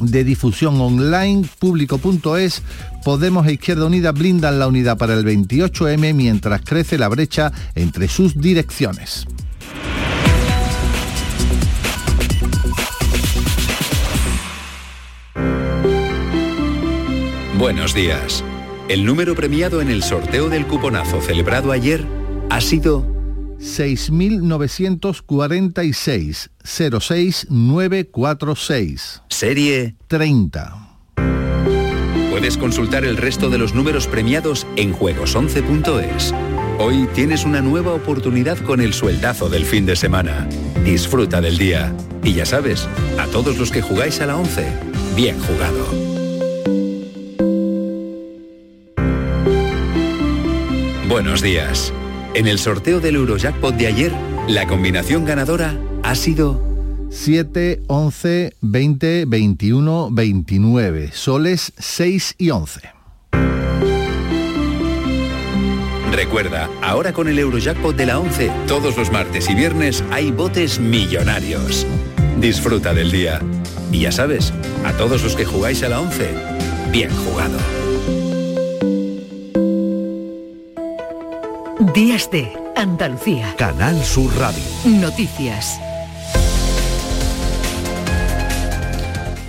de difusión online, público.es, Podemos e Izquierda Unida blindan la unidad para el 28M mientras crece la brecha entre sus direcciones. Buenos días. El número premiado en el sorteo del cuponazo celebrado ayer ha sido 6946 06946. Serie 30. Puedes consultar el resto de los números premiados en juegos11.es. Hoy tienes una nueva oportunidad con el sueldazo del fin de semana. Disfruta del día. Y ya sabes, a todos los que jugáis a la 11, bien jugado. Buenos días. En el sorteo del Eurojackpot de ayer, la combinación ganadora ha sido 7, 11, 20, 21, 29. Soles 6 y 11. Recuerda, ahora con el Eurojackpot de la 11, todos los martes y viernes hay botes millonarios. Disfruta del día. Y ya sabes, a todos los que jugáis a la 11, bien jugado. Días de Andalucía. Canal Sur Radio. Noticias.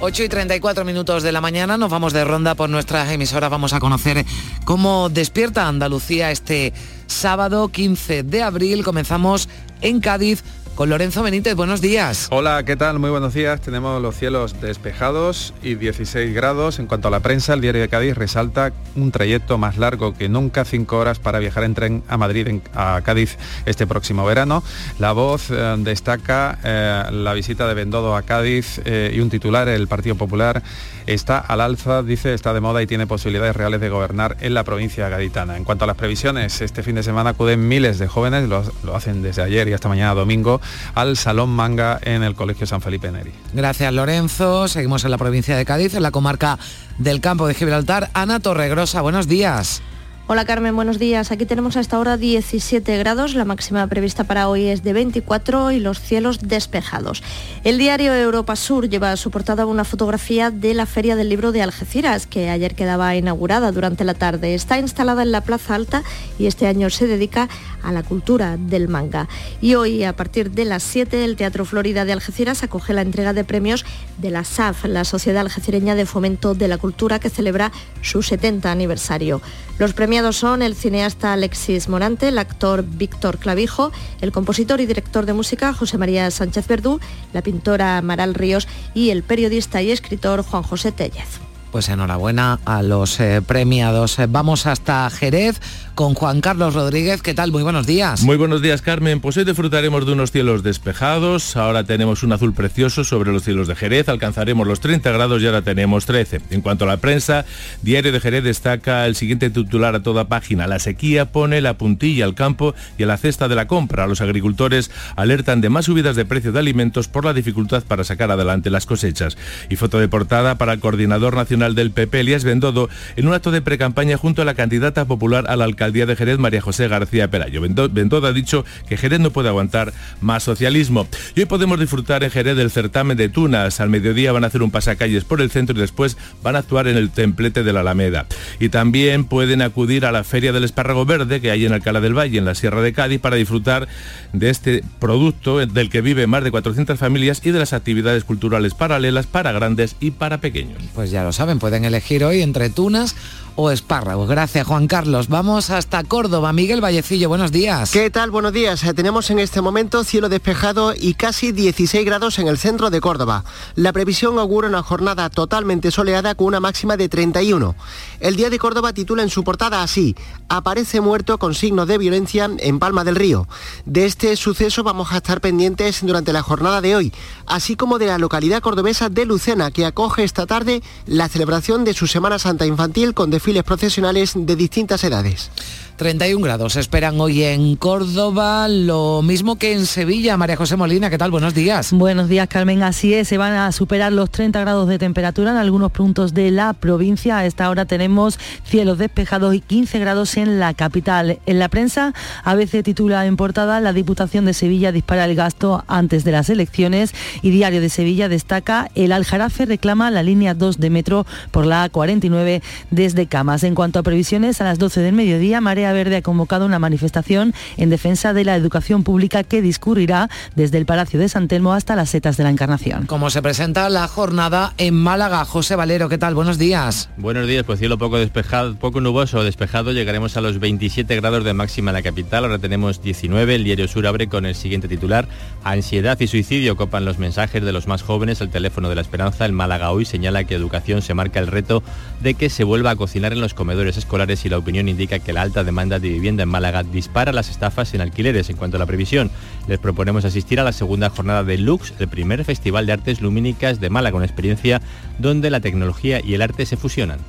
8 y 34 minutos de la mañana nos vamos de ronda por nuestras emisoras. Vamos a conocer cómo despierta Andalucía este sábado 15 de abril. Comenzamos en Cádiz con Lorenzo Benítez. Buenos días. Hola, ¿qué tal? Muy buenos días. Tenemos los cielos despejados y 16 grados. En cuanto a la prensa, el diario de Cádiz resalta un trayecto más largo que nunca, 5 horas para viajar en tren a Madrid, a Cádiz este próximo verano. La voz eh, destaca eh, la visita de Bendodo a Cádiz eh, y un titular, el Partido Popular está al alza, dice, está de moda y tiene posibilidades reales de gobernar en la provincia gaditana. En cuanto a las previsiones, este fin de semana acuden miles de jóvenes, lo, lo hacen desde ayer y hasta mañana domingo, al Salón Manga en el Colegio San Felipe Neri. Gracias Lorenzo. Seguimos en la provincia de Cádiz, en la comarca del Campo de Gibraltar. Ana Torregrosa, buenos días. Hola Carmen, buenos días. Aquí tenemos a esta hora 17 grados, la máxima prevista para hoy es de 24 y los cielos despejados. El diario Europa Sur lleva a su portada una fotografía de la Feria del Libro de Algeciras, que ayer quedaba inaugurada durante la tarde. Está instalada en la Plaza Alta y este año se dedica a la cultura del manga. Y hoy, a partir de las 7, el Teatro Florida de Algeciras acoge la entrega de premios de la SAF, la Sociedad Algecireña de Fomento de la Cultura, que celebra su 70 aniversario. Los premiados son el cineasta Alexis Morante, el actor Víctor Clavijo, el compositor y director de música José María Sánchez Verdú, la pintora Maral Ríos y el periodista y escritor Juan José Tellez. Pues enhorabuena a los eh, premiados. Vamos hasta Jerez con Juan Carlos Rodríguez. ¿Qué tal? Muy buenos días. Muy buenos días, Carmen. Pues hoy disfrutaremos de unos cielos despejados. Ahora tenemos un azul precioso sobre los cielos de Jerez. Alcanzaremos los 30 grados y ahora tenemos 13. En cuanto a la prensa, Diario de Jerez destaca el siguiente titular a toda página. La sequía pone la puntilla al campo y a la cesta de la compra. Los agricultores alertan de más subidas de precios de alimentos por la dificultad para sacar adelante las cosechas. Y foto de portada para el coordinador nacional del PP, Elías Bendodo, en un acto de precampaña junto a la candidata popular a la alcaldía día de Jerez, María José García Pelayo. Bendodo ha dicho que Jerez no puede aguantar más socialismo. Y hoy podemos disfrutar en Jerez del certamen de Tunas. Al mediodía van a hacer un pasacalles por el centro y después van a actuar en el templete de la Alameda. Y también pueden acudir a la Feria del Espárrago Verde que hay en Alcalá del Valle, en la Sierra de Cádiz, para disfrutar de este producto del que viven más de 400 familias y de las actividades culturales paralelas para grandes y para pequeños. Pues ya lo saben, pueden elegir hoy entre tunas o espárragos. Gracias, Juan Carlos. Vamos hasta Córdoba. Miguel Vallecillo, buenos días. ¿Qué tal? Buenos días. Eh, tenemos en este momento cielo despejado y casi 16 grados en el centro de Córdoba. La previsión augura una jornada totalmente soleada con una máxima de 31. El Día de Córdoba titula en su portada así, aparece muerto con signos de violencia en Palma del Río. De este suceso vamos a estar pendientes durante la jornada de hoy, así como de la localidad cordobesa de Lucena, que acoge esta tarde la celebración de su Semana Santa Infantil con desfiles profesionales de distintas edades. 31 grados esperan hoy en Córdoba, lo mismo que en Sevilla. María José Molina, ¿qué tal? Buenos días. Buenos días, Carmen. Así es, se van a superar los 30 grados de temperatura en algunos puntos de la provincia. A esta hora tenemos cielos despejados y 15 grados en la capital. En la prensa, a veces titula en portada, la Diputación de Sevilla dispara el gasto antes de las elecciones y Diario de Sevilla destaca, el Aljarafe reclama la línea 2 de metro por la A49 desde Camas. En cuanto a previsiones, a las 12 del mediodía, Marea Verde ha convocado una manifestación en defensa de la educación pública que discurrirá desde el Palacio de San Telmo hasta las setas de la Encarnación. Como se presenta la jornada en Málaga, José Valero, ¿qué tal? Buenos días. Buenos días, pues cielo poco despejado, poco nuboso, despejado, llegaremos a los 27 grados de máxima en la capital, ahora tenemos 19, el diario Sur abre con el siguiente titular, ansiedad y suicidio copan los mensajes de los más jóvenes al teléfono de la esperanza, el Málaga hoy señala que educación se marca el reto de que se vuelva a cocinar en los comedores escolares y la opinión indica que la alta demanda de vivienda en Málaga dispara las estafas en alquileres. En cuanto a la previsión, les proponemos asistir a la segunda jornada de Lux, el primer festival de artes lumínicas de Málaga, una experiencia donde la tecnología y el arte se fusionan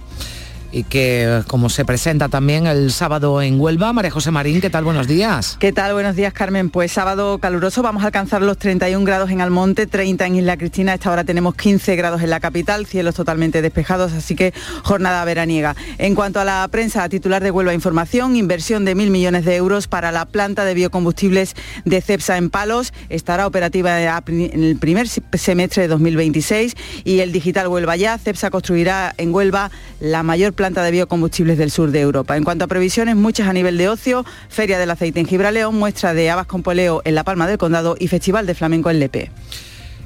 y que como se presenta también el sábado en Huelva. María José Marín, ¿qué tal? Buenos días. ¿Qué tal? Buenos días, Carmen. Pues sábado caluroso, vamos a alcanzar los 31 grados en Almonte, 30 en Isla Cristina. Esta hora tenemos 15 grados en la capital, cielos totalmente despejados, así que jornada veraniega. En cuanto a la prensa, titular de Huelva Información, inversión de mil millones de euros para la planta de biocombustibles de CEPSA en Palos. Estará operativa en el primer semestre de 2026 y el digital Huelva ya. CEPSA construirá en Huelva la mayor planta de biocombustibles del sur de Europa. En cuanto a previsiones, muchas a nivel de ocio, Feria del Aceite en Gibraleón, muestra de habas con poleo en La Palma del Condado y Festival de Flamenco en Lepe.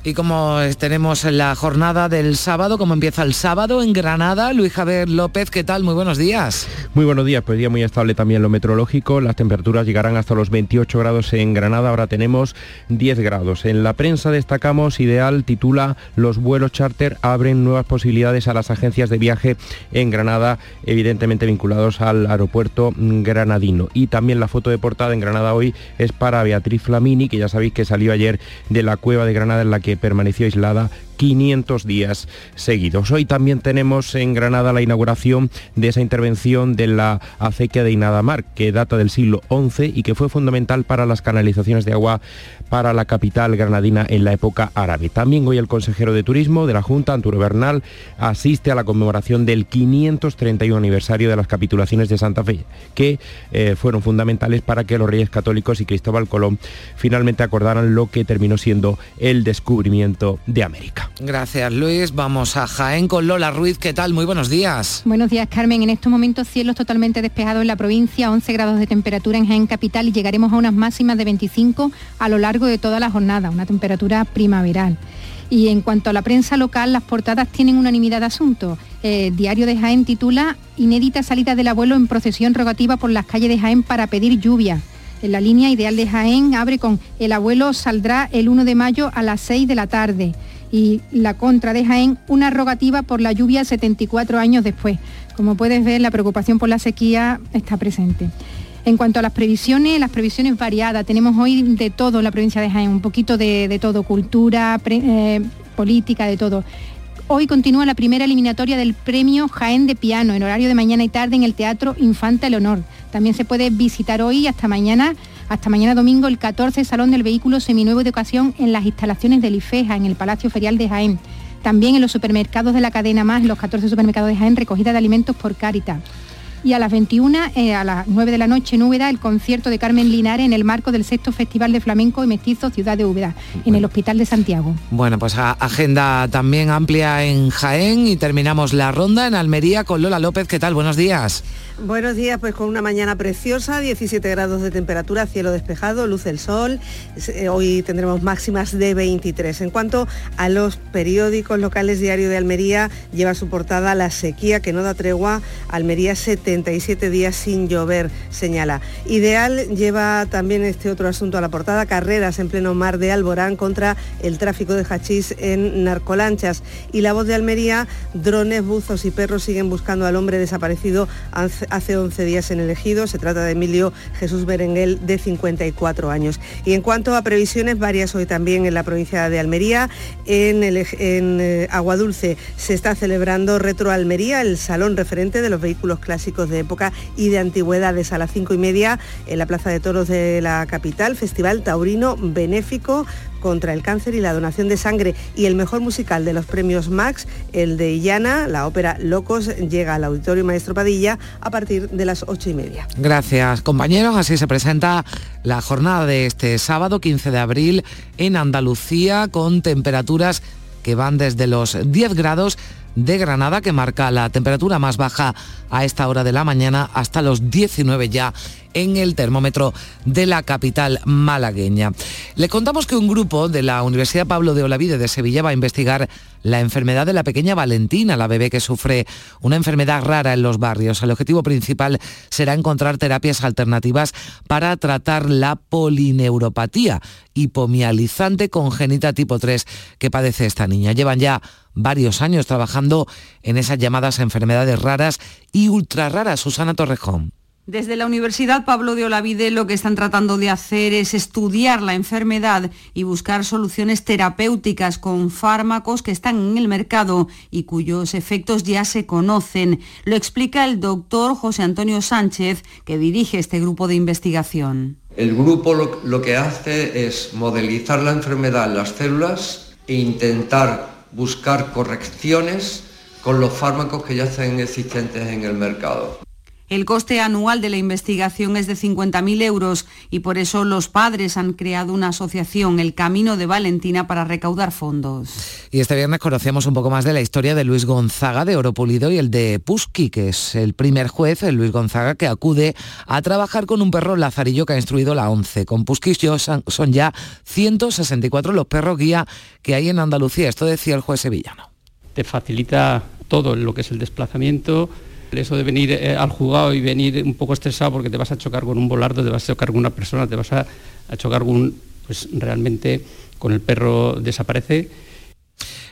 Y como tenemos la jornada del sábado, como empieza el sábado en Granada, Luis Javier López, ¿qué tal? Muy buenos días. Muy buenos días, pues día muy estable también lo meteorológico, las temperaturas llegarán hasta los 28 grados en Granada, ahora tenemos 10 grados. En la prensa destacamos, Ideal titula Los vuelos charter abren nuevas posibilidades a las agencias de viaje en Granada, evidentemente vinculados al aeropuerto granadino. Y también la foto de portada en Granada hoy es para Beatriz Flamini, que ya sabéis que salió ayer de la cueva de Granada en la que permaneció aislada 500 días seguidos. Hoy también tenemos en Granada la inauguración de esa intervención de la acequia de Inadamar, que data del siglo XI y que fue fundamental para las canalizaciones de agua para la capital granadina en la época árabe. También hoy el consejero de Turismo de la Junta, Anturo Bernal, asiste a la conmemoración del 531 aniversario de las capitulaciones de Santa Fe, que eh, fueron fundamentales para que los reyes católicos y Cristóbal Colón finalmente acordaran lo que terminó siendo el descubrimiento de América. Gracias Luis. Vamos a Jaén con Lola Ruiz. ¿Qué tal? Muy buenos días. Buenos días Carmen. En estos momentos cielos totalmente despejados en la provincia, 11 grados de temperatura en Jaén capital y llegaremos a unas máximas de 25 a lo largo de toda la jornada, una temperatura primaveral. Y en cuanto a la prensa local, las portadas tienen unanimidad de asunto. El Diario de Jaén titula Inédita salida del abuelo en procesión rogativa por las calles de Jaén para pedir lluvia. En la línea ideal de Jaén abre con El abuelo saldrá el 1 de mayo a las 6 de la tarde y la contra de Jaén una rogativa por la lluvia 74 años después. Como puedes ver, la preocupación por la sequía está presente. En cuanto a las previsiones, las previsiones variadas. Tenemos hoy de todo en la provincia de Jaén, un poquito de, todo, cultura, eh, política, de todo. Hoy continúa la primera eliminatoria del premio Jaén de Piano en horario de mañana y tarde en el Teatro Infanta Leonor. También se puede visitar hoy hasta mañana hasta mañana domingo el 14 Salón del Vehículo Seminuevo de Ocasión en las instalaciones del IFEJA, en el Palacio Ferial de Jaén. También en los supermercados de la cadena Más, los 14 supermercados de Jaén, recogida de alimentos por Caritas y a las 21, eh, a las 9 de la noche en Úbeda, el concierto de Carmen Linares en el marco del sexto Festival de Flamenco y Mestizo Ciudad de Úbeda, en el Hospital de Santiago. Bueno, pues agenda también amplia en Jaén y terminamos la ronda en Almería con Lola López. ¿Qué tal? Buenos días. Buenos días, pues con una mañana preciosa, 17 grados de temperatura, cielo despejado, luz del sol. Eh, hoy tendremos máximas de 23. En cuanto a los periódicos locales, Diario de Almería lleva su portada La sequía que no da tregua, Almería 77 días sin llover, señala. Ideal lleva también este otro asunto a la portada, carreras en pleno mar de Alborán contra el tráfico de hachís en narcolanchas. Y La Voz de Almería, drones, buzos y perros siguen buscando al hombre desaparecido hace 11 días en el ejido. Se trata de Emilio Jesús Berenguel, de 54 años. Y en cuanto a previsiones, varias hoy también en la provincia de Almería. En, el, en eh, se está celebrando Retro Almería, el salón referente de los vehículos clásicos de época y de antigüedades a las cinco y media en la Plaza de Toros de la capital. Festival taurino benéfico contra el cáncer y la donación de sangre. Y el mejor musical de los premios Max, el de Illana, la ópera Locos, llega al Auditorio Maestro Padilla a partir de las ocho y media. Gracias, compañeros. Así se presenta la jornada de este sábado 15 de abril en Andalucía con temperaturas que van desde los 10 grados de Granada, que marca la temperatura más baja a esta hora de la mañana, hasta los 19 ya en el termómetro de la capital malagueña. Le contamos que un grupo de la Universidad Pablo de Olavide de Sevilla va a investigar la enfermedad de la pequeña Valentina, la bebé que sufre una enfermedad rara en los barrios. El objetivo principal será encontrar terapias alternativas para tratar la polineuropatía hipomializante congénita tipo 3 que padece esta niña. Llevan ya varios años trabajando en esas llamadas enfermedades raras y ultra raras. Susana Torrejón. Desde la Universidad Pablo de Olavide lo que están tratando de hacer es estudiar la enfermedad y buscar soluciones terapéuticas con fármacos que están en el mercado y cuyos efectos ya se conocen. Lo explica el doctor José Antonio Sánchez, que dirige este grupo de investigación. El grupo lo, que hace es modelizar la enfermedad en las células e intentar buscar correcciones con los fármacos que ya están existentes en el mercado. El coste anual de la investigación es de 50.000 euros y por eso los padres han creado una asociación, El Camino de Valentina, para recaudar fondos. Y este viernes conocemos un poco más de la historia de Luis Gonzaga de Oro Pulido y el de Pusky, que es el primer juez, el Luis Gonzaga, que acude a trabajar con un perro lazarillo que ha instruido la ONCE. Con Pusky son ya 164 los perros guía que hay en Andalucía. Esto decía el juez sevillano. Te facilita todo lo que es el desplazamiento, eso de venir eh, al juzgado y venir un poco estresado porque te vas a chocar con un volardo, te vas a chocar con una persona, te vas a, chocar con un, pues realmente con el perro desaparece.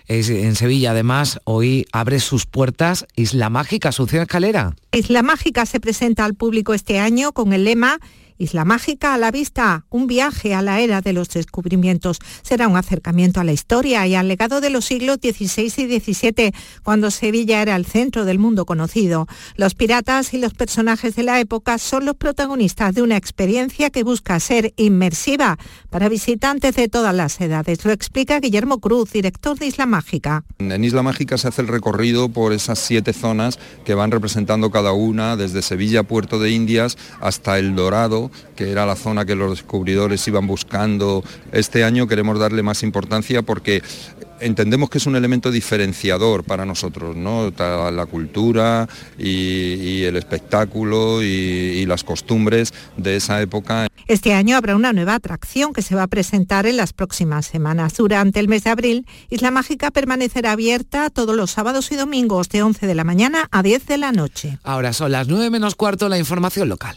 En Sevilla, además, hoy abre sus puertas Isla Mágica, Asunción Escalera. Isla Mágica se presenta al público este año con el lema Isla Mágica a la vista, un viaje a la era de los descubrimientos. Será un acercamiento a la historia y al legado de los siglos XVI y XVII, cuando Sevilla era el centro del mundo conocido. Los piratas y los personajes de la época son los protagonistas de una experiencia que busca ser inmersiva para visitantes de todas las edades. Lo explica Guillermo Cruz, director de Isla Mágica. En Isla Mágica se hace el recorrido por esas siete zonas que van representando cada una, desde Sevilla, Puerto de Indias, hasta El Dorado, que era la zona que los descubridores iban buscando. Este año queremos darle más importancia porque entendemos que es un elemento diferenciador para nosotros, ¿no? la cultura y, el espectáculo y, las costumbres de esa época. Este año habrá una nueva atracción que se va a presentar en las próximas semanas. Durante el mes de abril, Isla Mágica permanecerá abierta todos los sábados y domingos de 11 de la mañana a 10 de la noche. Ahora son las 9 menos cuarto la información local.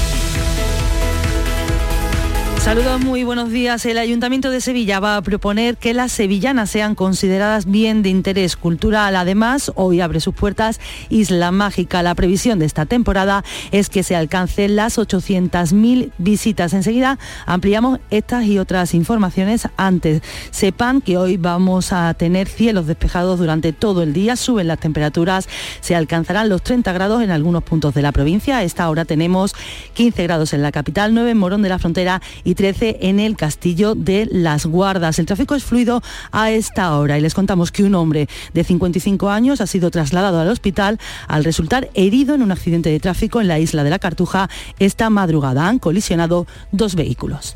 Saludos, muy buenos días. El Ayuntamiento de Sevilla va a proponer que las sevillanas sean consideradas bien de interés cultural. Además, hoy abre sus puertas Isla Mágica. La previsión de esta temporada es que se alcancen las 800.000 visitas. Enseguida ampliamos estas y otras informaciones. Antes, sepan que hoy vamos a tener cielos despejados durante todo el día. Suben las temperaturas, se alcanzarán los 30 grados en algunos puntos de la provincia. Esta hora tenemos 15 grados en la capital, 9 en Morón de la Frontera y 13 en el Castillo de las Guardas. El tráfico es fluido a esta hora y les contamos que un hombre de 55 años ha sido trasladado al hospital al resultar herido en un accidente de tráfico en la isla de la Cartuja. Esta madrugada han colisionado dos vehículos.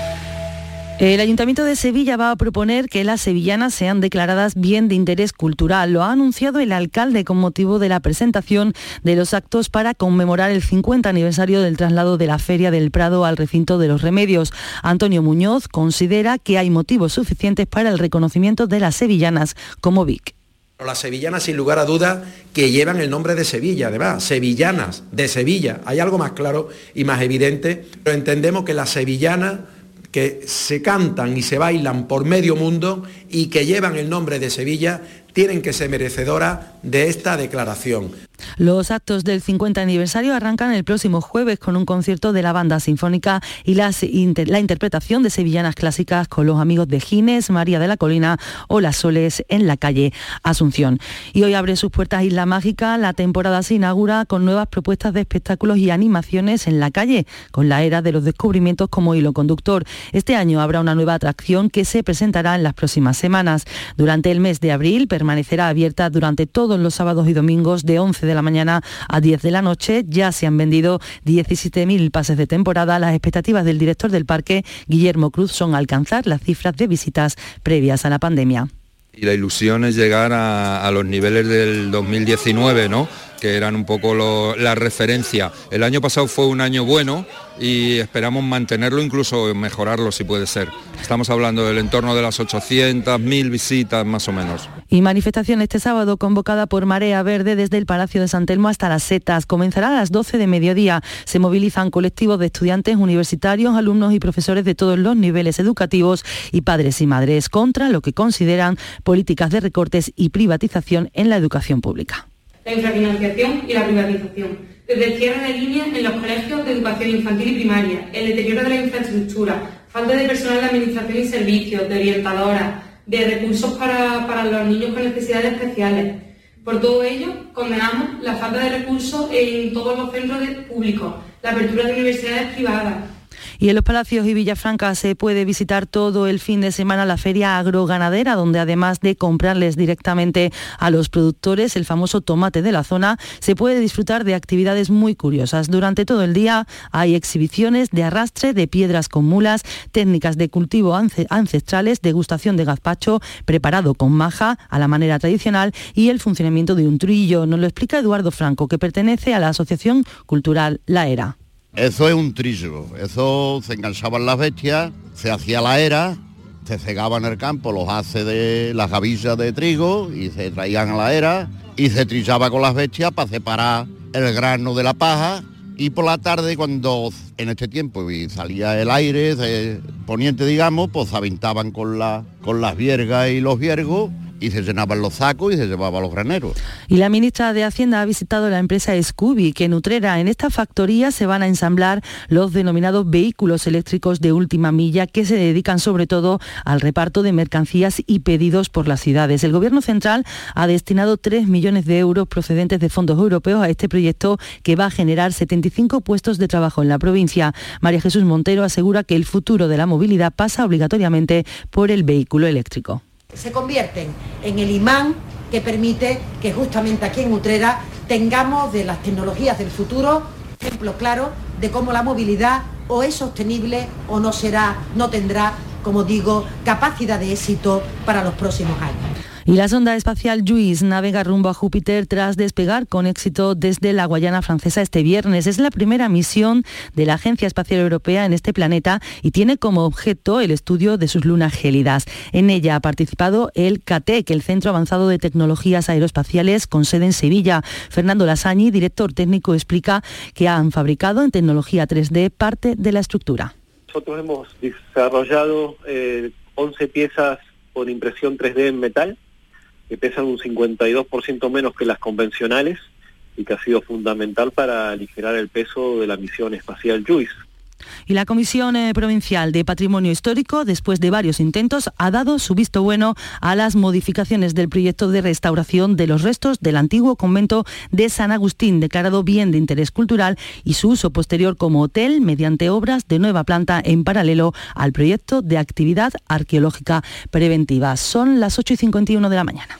El Ayuntamiento de Sevilla va a proponer que las sevillanas sean declaradas bien de interés cultural. Lo ha anunciado el alcalde con motivo de la presentación de los actos para conmemorar el 50 aniversario del traslado de la Feria del Prado al recinto de los Remedios. Antonio Muñoz considera que hay motivos suficientes para el reconocimiento de las sevillanas como VIC. Las sevillanas, sin lugar a dudas, que llevan el nombre de Sevilla, además, sevillanas, de Sevilla. Hay algo más claro y más evidente, pero entendemos que las sevillanas que se cantan y se bailan por medio mundo y que llevan el nombre de Sevilla tienen que ser merecedoras de esta declaración. Los actos del 50 aniversario arrancan el próximo jueves con un concierto de la banda sinfónica y la interpretación de sevillanas clásicas con los amigos de Gines, María de la Colina o Las Soles en la calle Asunción. Y hoy abre sus puertas Isla Mágica, la temporada se inaugura con nuevas propuestas de espectáculos y animaciones en la calle, con la era de los descubrimientos como hilo conductor. Este año habrá una nueva atracción que se presentará en las próximas semanas. Durante el mes de abril permanecerá abierta durante todos los sábados y domingos de 11 de la mañana a 10 de la noche. Ya se han vendido 17.000 pases de temporada. Las expectativas del director del parque, Guillermo Cruz, son alcanzar las cifras de visitas previas a la pandemia. Y la ilusión es llegar a, los niveles del 2019, ¿no? Que eran un poco lo- la referencia. El año pasado fue un año bueno y esperamos mantenerlo, incluso mejorarlo si puede ser. Estamos hablando del entorno de las 800, 1000 visitas más o menos. Y manifestación este sábado convocada por Marea Verde desde el Palacio de San Telmo hasta las Setas. Comenzará a las 12 de mediodía. Se movilizan colectivos de estudiantes universitarios, alumnos y profesores de todos los niveles educativos y padres y madres contra lo que consideran políticas de recortes y privatización en la educación pública. La infrafinanciación y la privatización, desde el cierre de líneas en los colegios de educación infantil y primaria, el deterioro de la infraestructura, falta de personal de administración y servicios, de orientadoras, de recursos para, para los niños con necesidades especiales. Por todo ello, condenamos la falta de recursos en todos los centros públicos, la apertura de universidades privadas, Y en los Palacios y Villafranca se puede visitar todo el fin de semana la feria agroganadera, donde además de comprarles directamente a los productores el famoso tomate de la zona, se puede disfrutar de actividades muy curiosas. Durante todo el día hay exhibiciones de arrastre de piedras con mulas, técnicas de cultivo ance- ancestrales, degustación de gazpacho preparado con maja a la manera tradicional y el funcionamiento de un trillo. Nos lo explica Eduardo Franco, que pertenece a la Asociación Cultural La Era. Eso es un trillo, eso se enganchaban las bestias, se hacía la era, se cegaba en el campo los haces de las gavillas de trigo y se traían a la era y se trillaba con las bestias para separar el grano de la paja y por la tarde cuando en este tiempo salía el aire poniente digamos, pues se aventaban con, la, con las viergas y los viergos y se llenaban los sacos y se llevaban los graneros. Y la ministra de Hacienda ha visitado la empresa Scooby, que nutrera. En esta factoría se van a ensamblar los denominados vehículos eléctricos de última milla, que se dedican sobre todo al reparto de mercancías y pedidos por las ciudades. El Gobierno central ha destinado 3 millones de euros procedentes de fondos europeos a este proyecto que va a generar 75 puestos de trabajo en la provincia. María Jesús Montero asegura que el futuro de la movilidad pasa obligatoriamente por el vehículo eléctrico. Se convierten en el imán que permite que justamente aquí en Utrera tengamos de las tecnologías del futuro ejemplo claro de cómo la movilidad o es sostenible o no será, no tendrá, como digo, capacidad de éxito para los próximos años. Y la sonda espacial JUICE navega rumbo a Júpiter tras despegar con éxito desde la Guayana francesa este viernes. Es la primera misión de la Agencia Espacial Europea en este planeta y tiene como objeto el estudio de sus lunas gélidas. En ella ha participado el CATEC, el Centro Avanzado de Tecnologías Aeroespaciales con sede en Sevilla. Fernando Lasañi, director técnico, explica que han fabricado en tecnología 3D parte de la estructura. Nosotros hemos desarrollado eh, 11 piezas por impresión 3D en metal, que pesan un 52% menos que las convencionales y que ha sido fundamental para aligerar el peso de la misión espacial JUICE. Y la Comisión eh, Provincial de Patrimonio Histórico, después de varios intentos, ha dado su visto bueno a las modificaciones del proyecto de restauración de los restos del antiguo convento de San Agustín, declarado bien de interés cultural, y su uso posterior como hotel mediante obras de nueva planta en paralelo al proyecto de actividad arqueológica preventiva. Son las 8 y 51 de la mañana.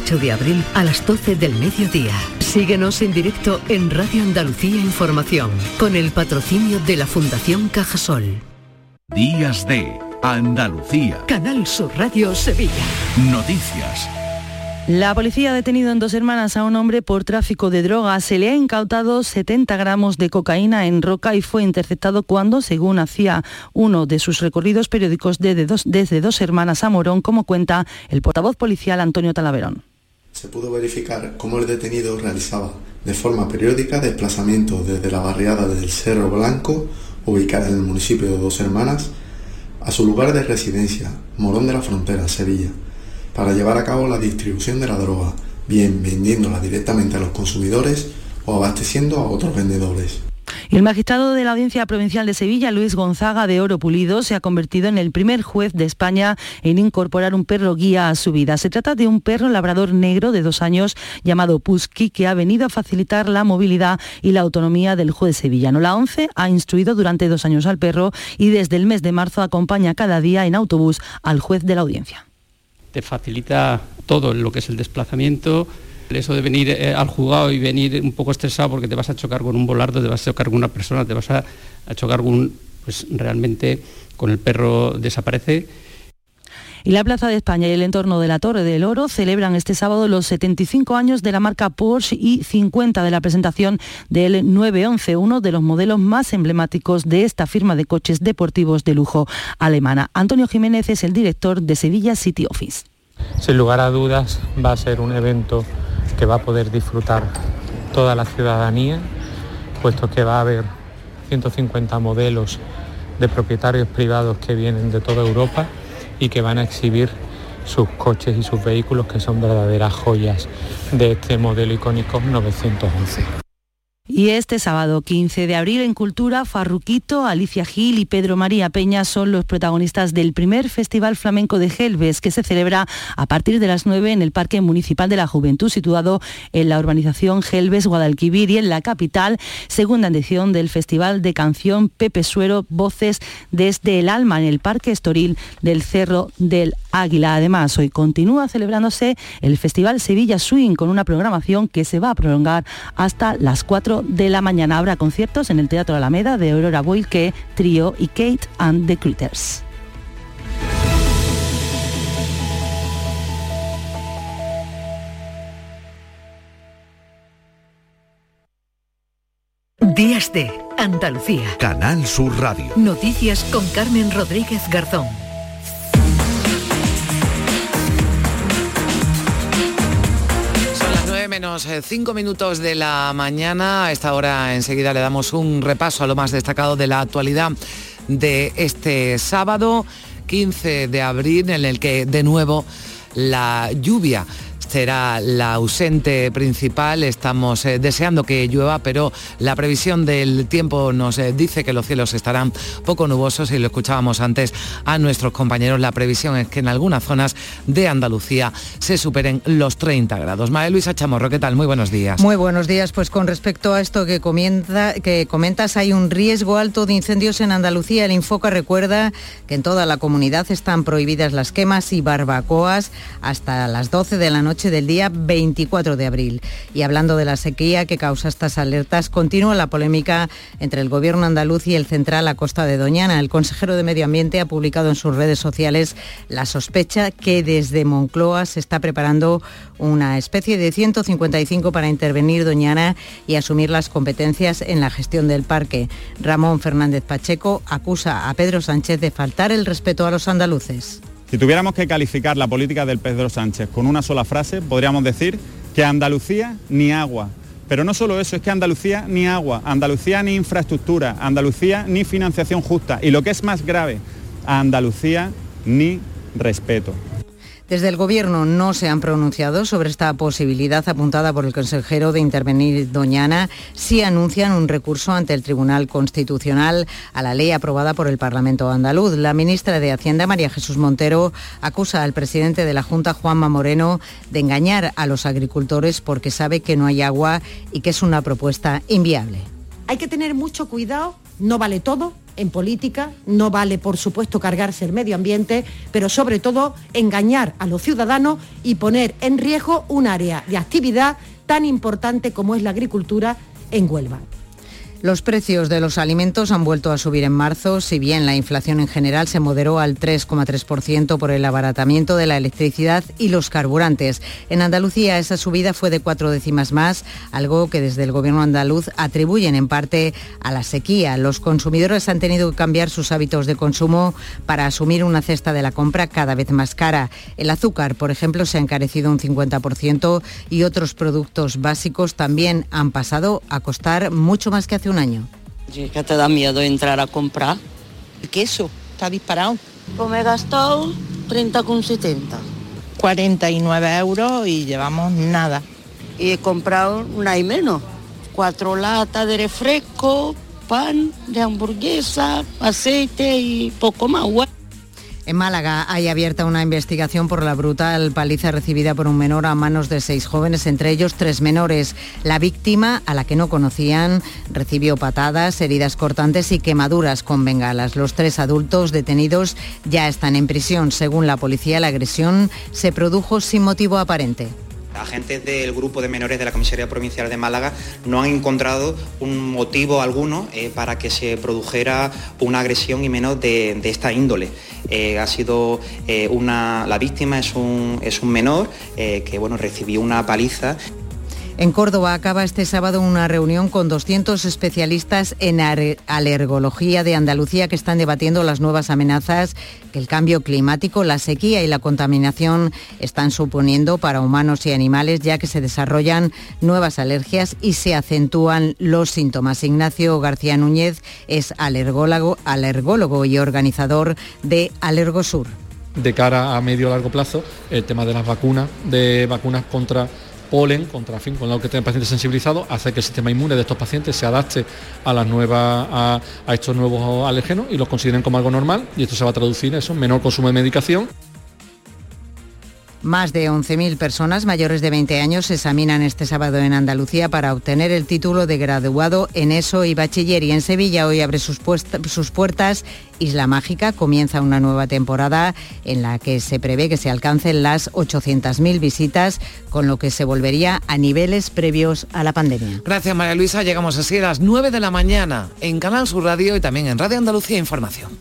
de abril a las 12 del mediodía. Síguenos en directo en Radio Andalucía Información con el patrocinio de la Fundación Cajasol. Días de Andalucía. Canal Sur Radio Sevilla. Noticias. La policía ha detenido en dos hermanas a un hombre por tráfico de drogas. Se le ha incautado 70 gramos de cocaína en roca y fue interceptado cuando, según hacía uno de sus recorridos periódicos desde dos, desde dos hermanas a Morón, como cuenta el portavoz policial Antonio Talaverón. Se pudo verificar cómo el detenido realizaba de forma periódica desplazamientos desde la barriada del Cerro Blanco, ubicada en el municipio de Dos Hermanas, a su lugar de residencia, Morón de la Frontera, Sevilla, para llevar a cabo la distribución de la droga, bien vendiéndola directamente a los consumidores o abasteciendo a otros vendedores. El magistrado de la Audiencia Provincial de Sevilla, Luis Gonzaga de Oro Pulido, se ha convertido en el primer juez de España en incorporar un perro guía a su vida. Se trata de un perro labrador negro de dos años llamado Pusky, que ha venido a facilitar la movilidad y la autonomía del juez sevillano. La ONCE ha instruido durante dos años al perro y desde el mes de marzo acompaña cada día en autobús al juez de la audiencia. Te facilita todo lo que es el desplazamiento, eso de venir eh, al juzgado y venir un poco estresado porque te vas a chocar con un volardo, te vas a chocar con una persona, te vas a, chocar con pues realmente con el perro desaparece. Y la Plaza de España y el entorno de la Torre del Oro celebran este sábado los 75 años de la marca Porsche y 50 de la presentación del 911, uno de los modelos más emblemáticos de esta firma de coches deportivos de lujo alemana. Antonio Jiménez es el director de Sevilla City Office. Sin lugar a dudas va a ser un evento que va a poder disfrutar toda la ciudadanía, puesto que va a haber 150 modelos de propietarios privados que vienen de toda Europa y que van a exhibir sus coches y sus vehículos que son verdaderas joyas de este modelo icónico 911. Y este sábado 15 de abril en Cultura, Farruquito, Alicia Gil y Pedro María Peña son los protagonistas del primer Festival Flamenco de Gelbes que se celebra a partir de las 9 en el Parque Municipal de la Juventud situado en la urbanización Gelbes Guadalquivir y en la capital, segunda edición del Festival de Canción Pepe Suero Voces desde el Alma en el Parque Estoril del Cerro del Águila. Además, hoy continúa celebrándose el Festival Sevilla Swing con una programación que se va a prolongar hasta las 4 de la mañana. Habrá conciertos en el Teatro Alameda de Aurora Boilke, Trio y Kate and the Critters. Días de Andalucía. Canal Sur Radio. Noticias con Carmen Rodríguez Garzón. Menos 5 eh, minutos de la mañana. A esta hora enseguida le damos un repaso a lo más destacado de la actualidad de este sábado 15 de abril en el que de nuevo la lluvia será la ausente principal. Estamos eh, deseando que llueva, pero la previsión del tiempo nos eh, dice que los cielos estarán poco nubosos y lo escuchábamos antes a nuestros compañeros. La previsión es que en algunas zonas de Andalucía se superen los 30 grados. María Luisa Chamorro, ¿qué tal? Muy buenos días. Muy buenos días. Pues con respecto a esto que, comienza, que comentas, hay un riesgo alto de incendios en Andalucía. El Infoca recuerda que en toda la comunidad están prohibidas las quemas y barbacoas hasta las 12 de la noche del día 24 de abril. Y hablando de la sequía que causa estas alertas, continúa la polémica entre el gobierno andaluz y el central a costa de Doñana. El consejero de Medio Ambiente ha publicado en sus redes sociales la sospecha que desde Moncloa se está preparando una especie de 155 para intervenir Doñana y asumir las competencias en la gestión del parque. Ramón Fernández Pacheco acusa a Pedro Sánchez de faltar el respeto a los andaluces. Si tuviéramos que calificar la política del Pedro Sánchez con una sola frase, podríamos decir que Andalucía ni agua. Pero no solo eso, es que Andalucía ni agua, Andalucía ni infraestructura, Andalucía ni financiación justa. Y lo que es más grave, Andalucía ni respeto. Desde el Gobierno no se han pronunciado sobre esta posibilidad apuntada por el consejero de intervenir Doñana. Sí anuncian un recurso ante el Tribunal Constitucional a la ley aprobada por el Parlamento andaluz. La ministra de Hacienda, María Jesús Montero, acusa al presidente de la Junta, Juanma Moreno, de engañar a los agricultores porque sabe que no hay agua y que es una propuesta inviable. Hay que tener mucho cuidado, no vale todo, en política, no vale por supuesto cargarse el medio ambiente, pero sobre todo engañar a los ciudadanos y poner en riesgo un área de actividad tan importante como es la agricultura en Huelva. Los precios de los alimentos han vuelto a subir en marzo, si bien la inflación en general se moderó al 3,3% por el abaratamiento de la electricidad y los carburantes. En Andalucía esa subida fue de cuatro décimas más, algo que desde el gobierno andaluz atribuyen en parte a la sequía. Los consumidores han tenido que cambiar sus hábitos de consumo para asumir una cesta de la compra cada vez más cara. El azúcar, por ejemplo, se ha encarecido un 50% y otros productos básicos también han pasado a costar mucho más que hace un año. que te da miedo entrar a comprar. El queso está disparado. Pues me he gastado 30,70. 49 euros y llevamos nada. Y he comprado una y menos. cuatro latas de refresco, pan de hamburguesa, aceite y poco más. En Málaga hay abierta una investigación por la brutal paliza recibida por un menor a manos de seis jóvenes, entre ellos tres menores. La víctima, a la que no conocían, recibió patadas, heridas cortantes y quemaduras con bengalas. Los tres adultos detenidos ya están en prisión. Según la policía, la agresión se produjo sin motivo aparente. Agentes del grupo de menores de la Comisaría Provincial de Málaga no han encontrado un motivo alguno eh, para que se produjera una agresión y menos de, esta índole. Eh, ha sido eh, una, la víctima es un, es un menor que bueno, recibió una paliza en Córdoba acaba este sábado una reunión con 200 especialistas en alergología de Andalucía que están debatiendo las nuevas amenazas que el cambio climático, la sequía y la contaminación están suponiendo para humanos y animales, ya que se desarrollan nuevas alergias y se acentúan los síntomas. Ignacio García Núñez es alergólogo, alergólogo y organizador de Alergosur. De cara a medio largo plazo, el tema de las vacunas, de vacunas contra polen contra fin, con lo que tengan pacientes sensibilizados, hace que el sistema inmune de estos pacientes se adapte a las nuevas, a, estos nuevos alérgenos y los consideren como algo normal y esto se va a traducir en eso, menor consumo de medicación. Más de 11.000 personas mayores de 20 años se examinan este sábado en Andalucía para obtener el título de graduado en ESO y bachiller. Y en Sevilla hoy abre sus, puertas Isla Mágica. Comienza una nueva temporada en la que se prevé que se alcancen las 800.000 visitas, con lo que se volvería a niveles previos a la pandemia. Gracias María Luisa. Llegamos así a las 9 de la mañana en Canal Sur Radio y también en Radio Andalucía Información.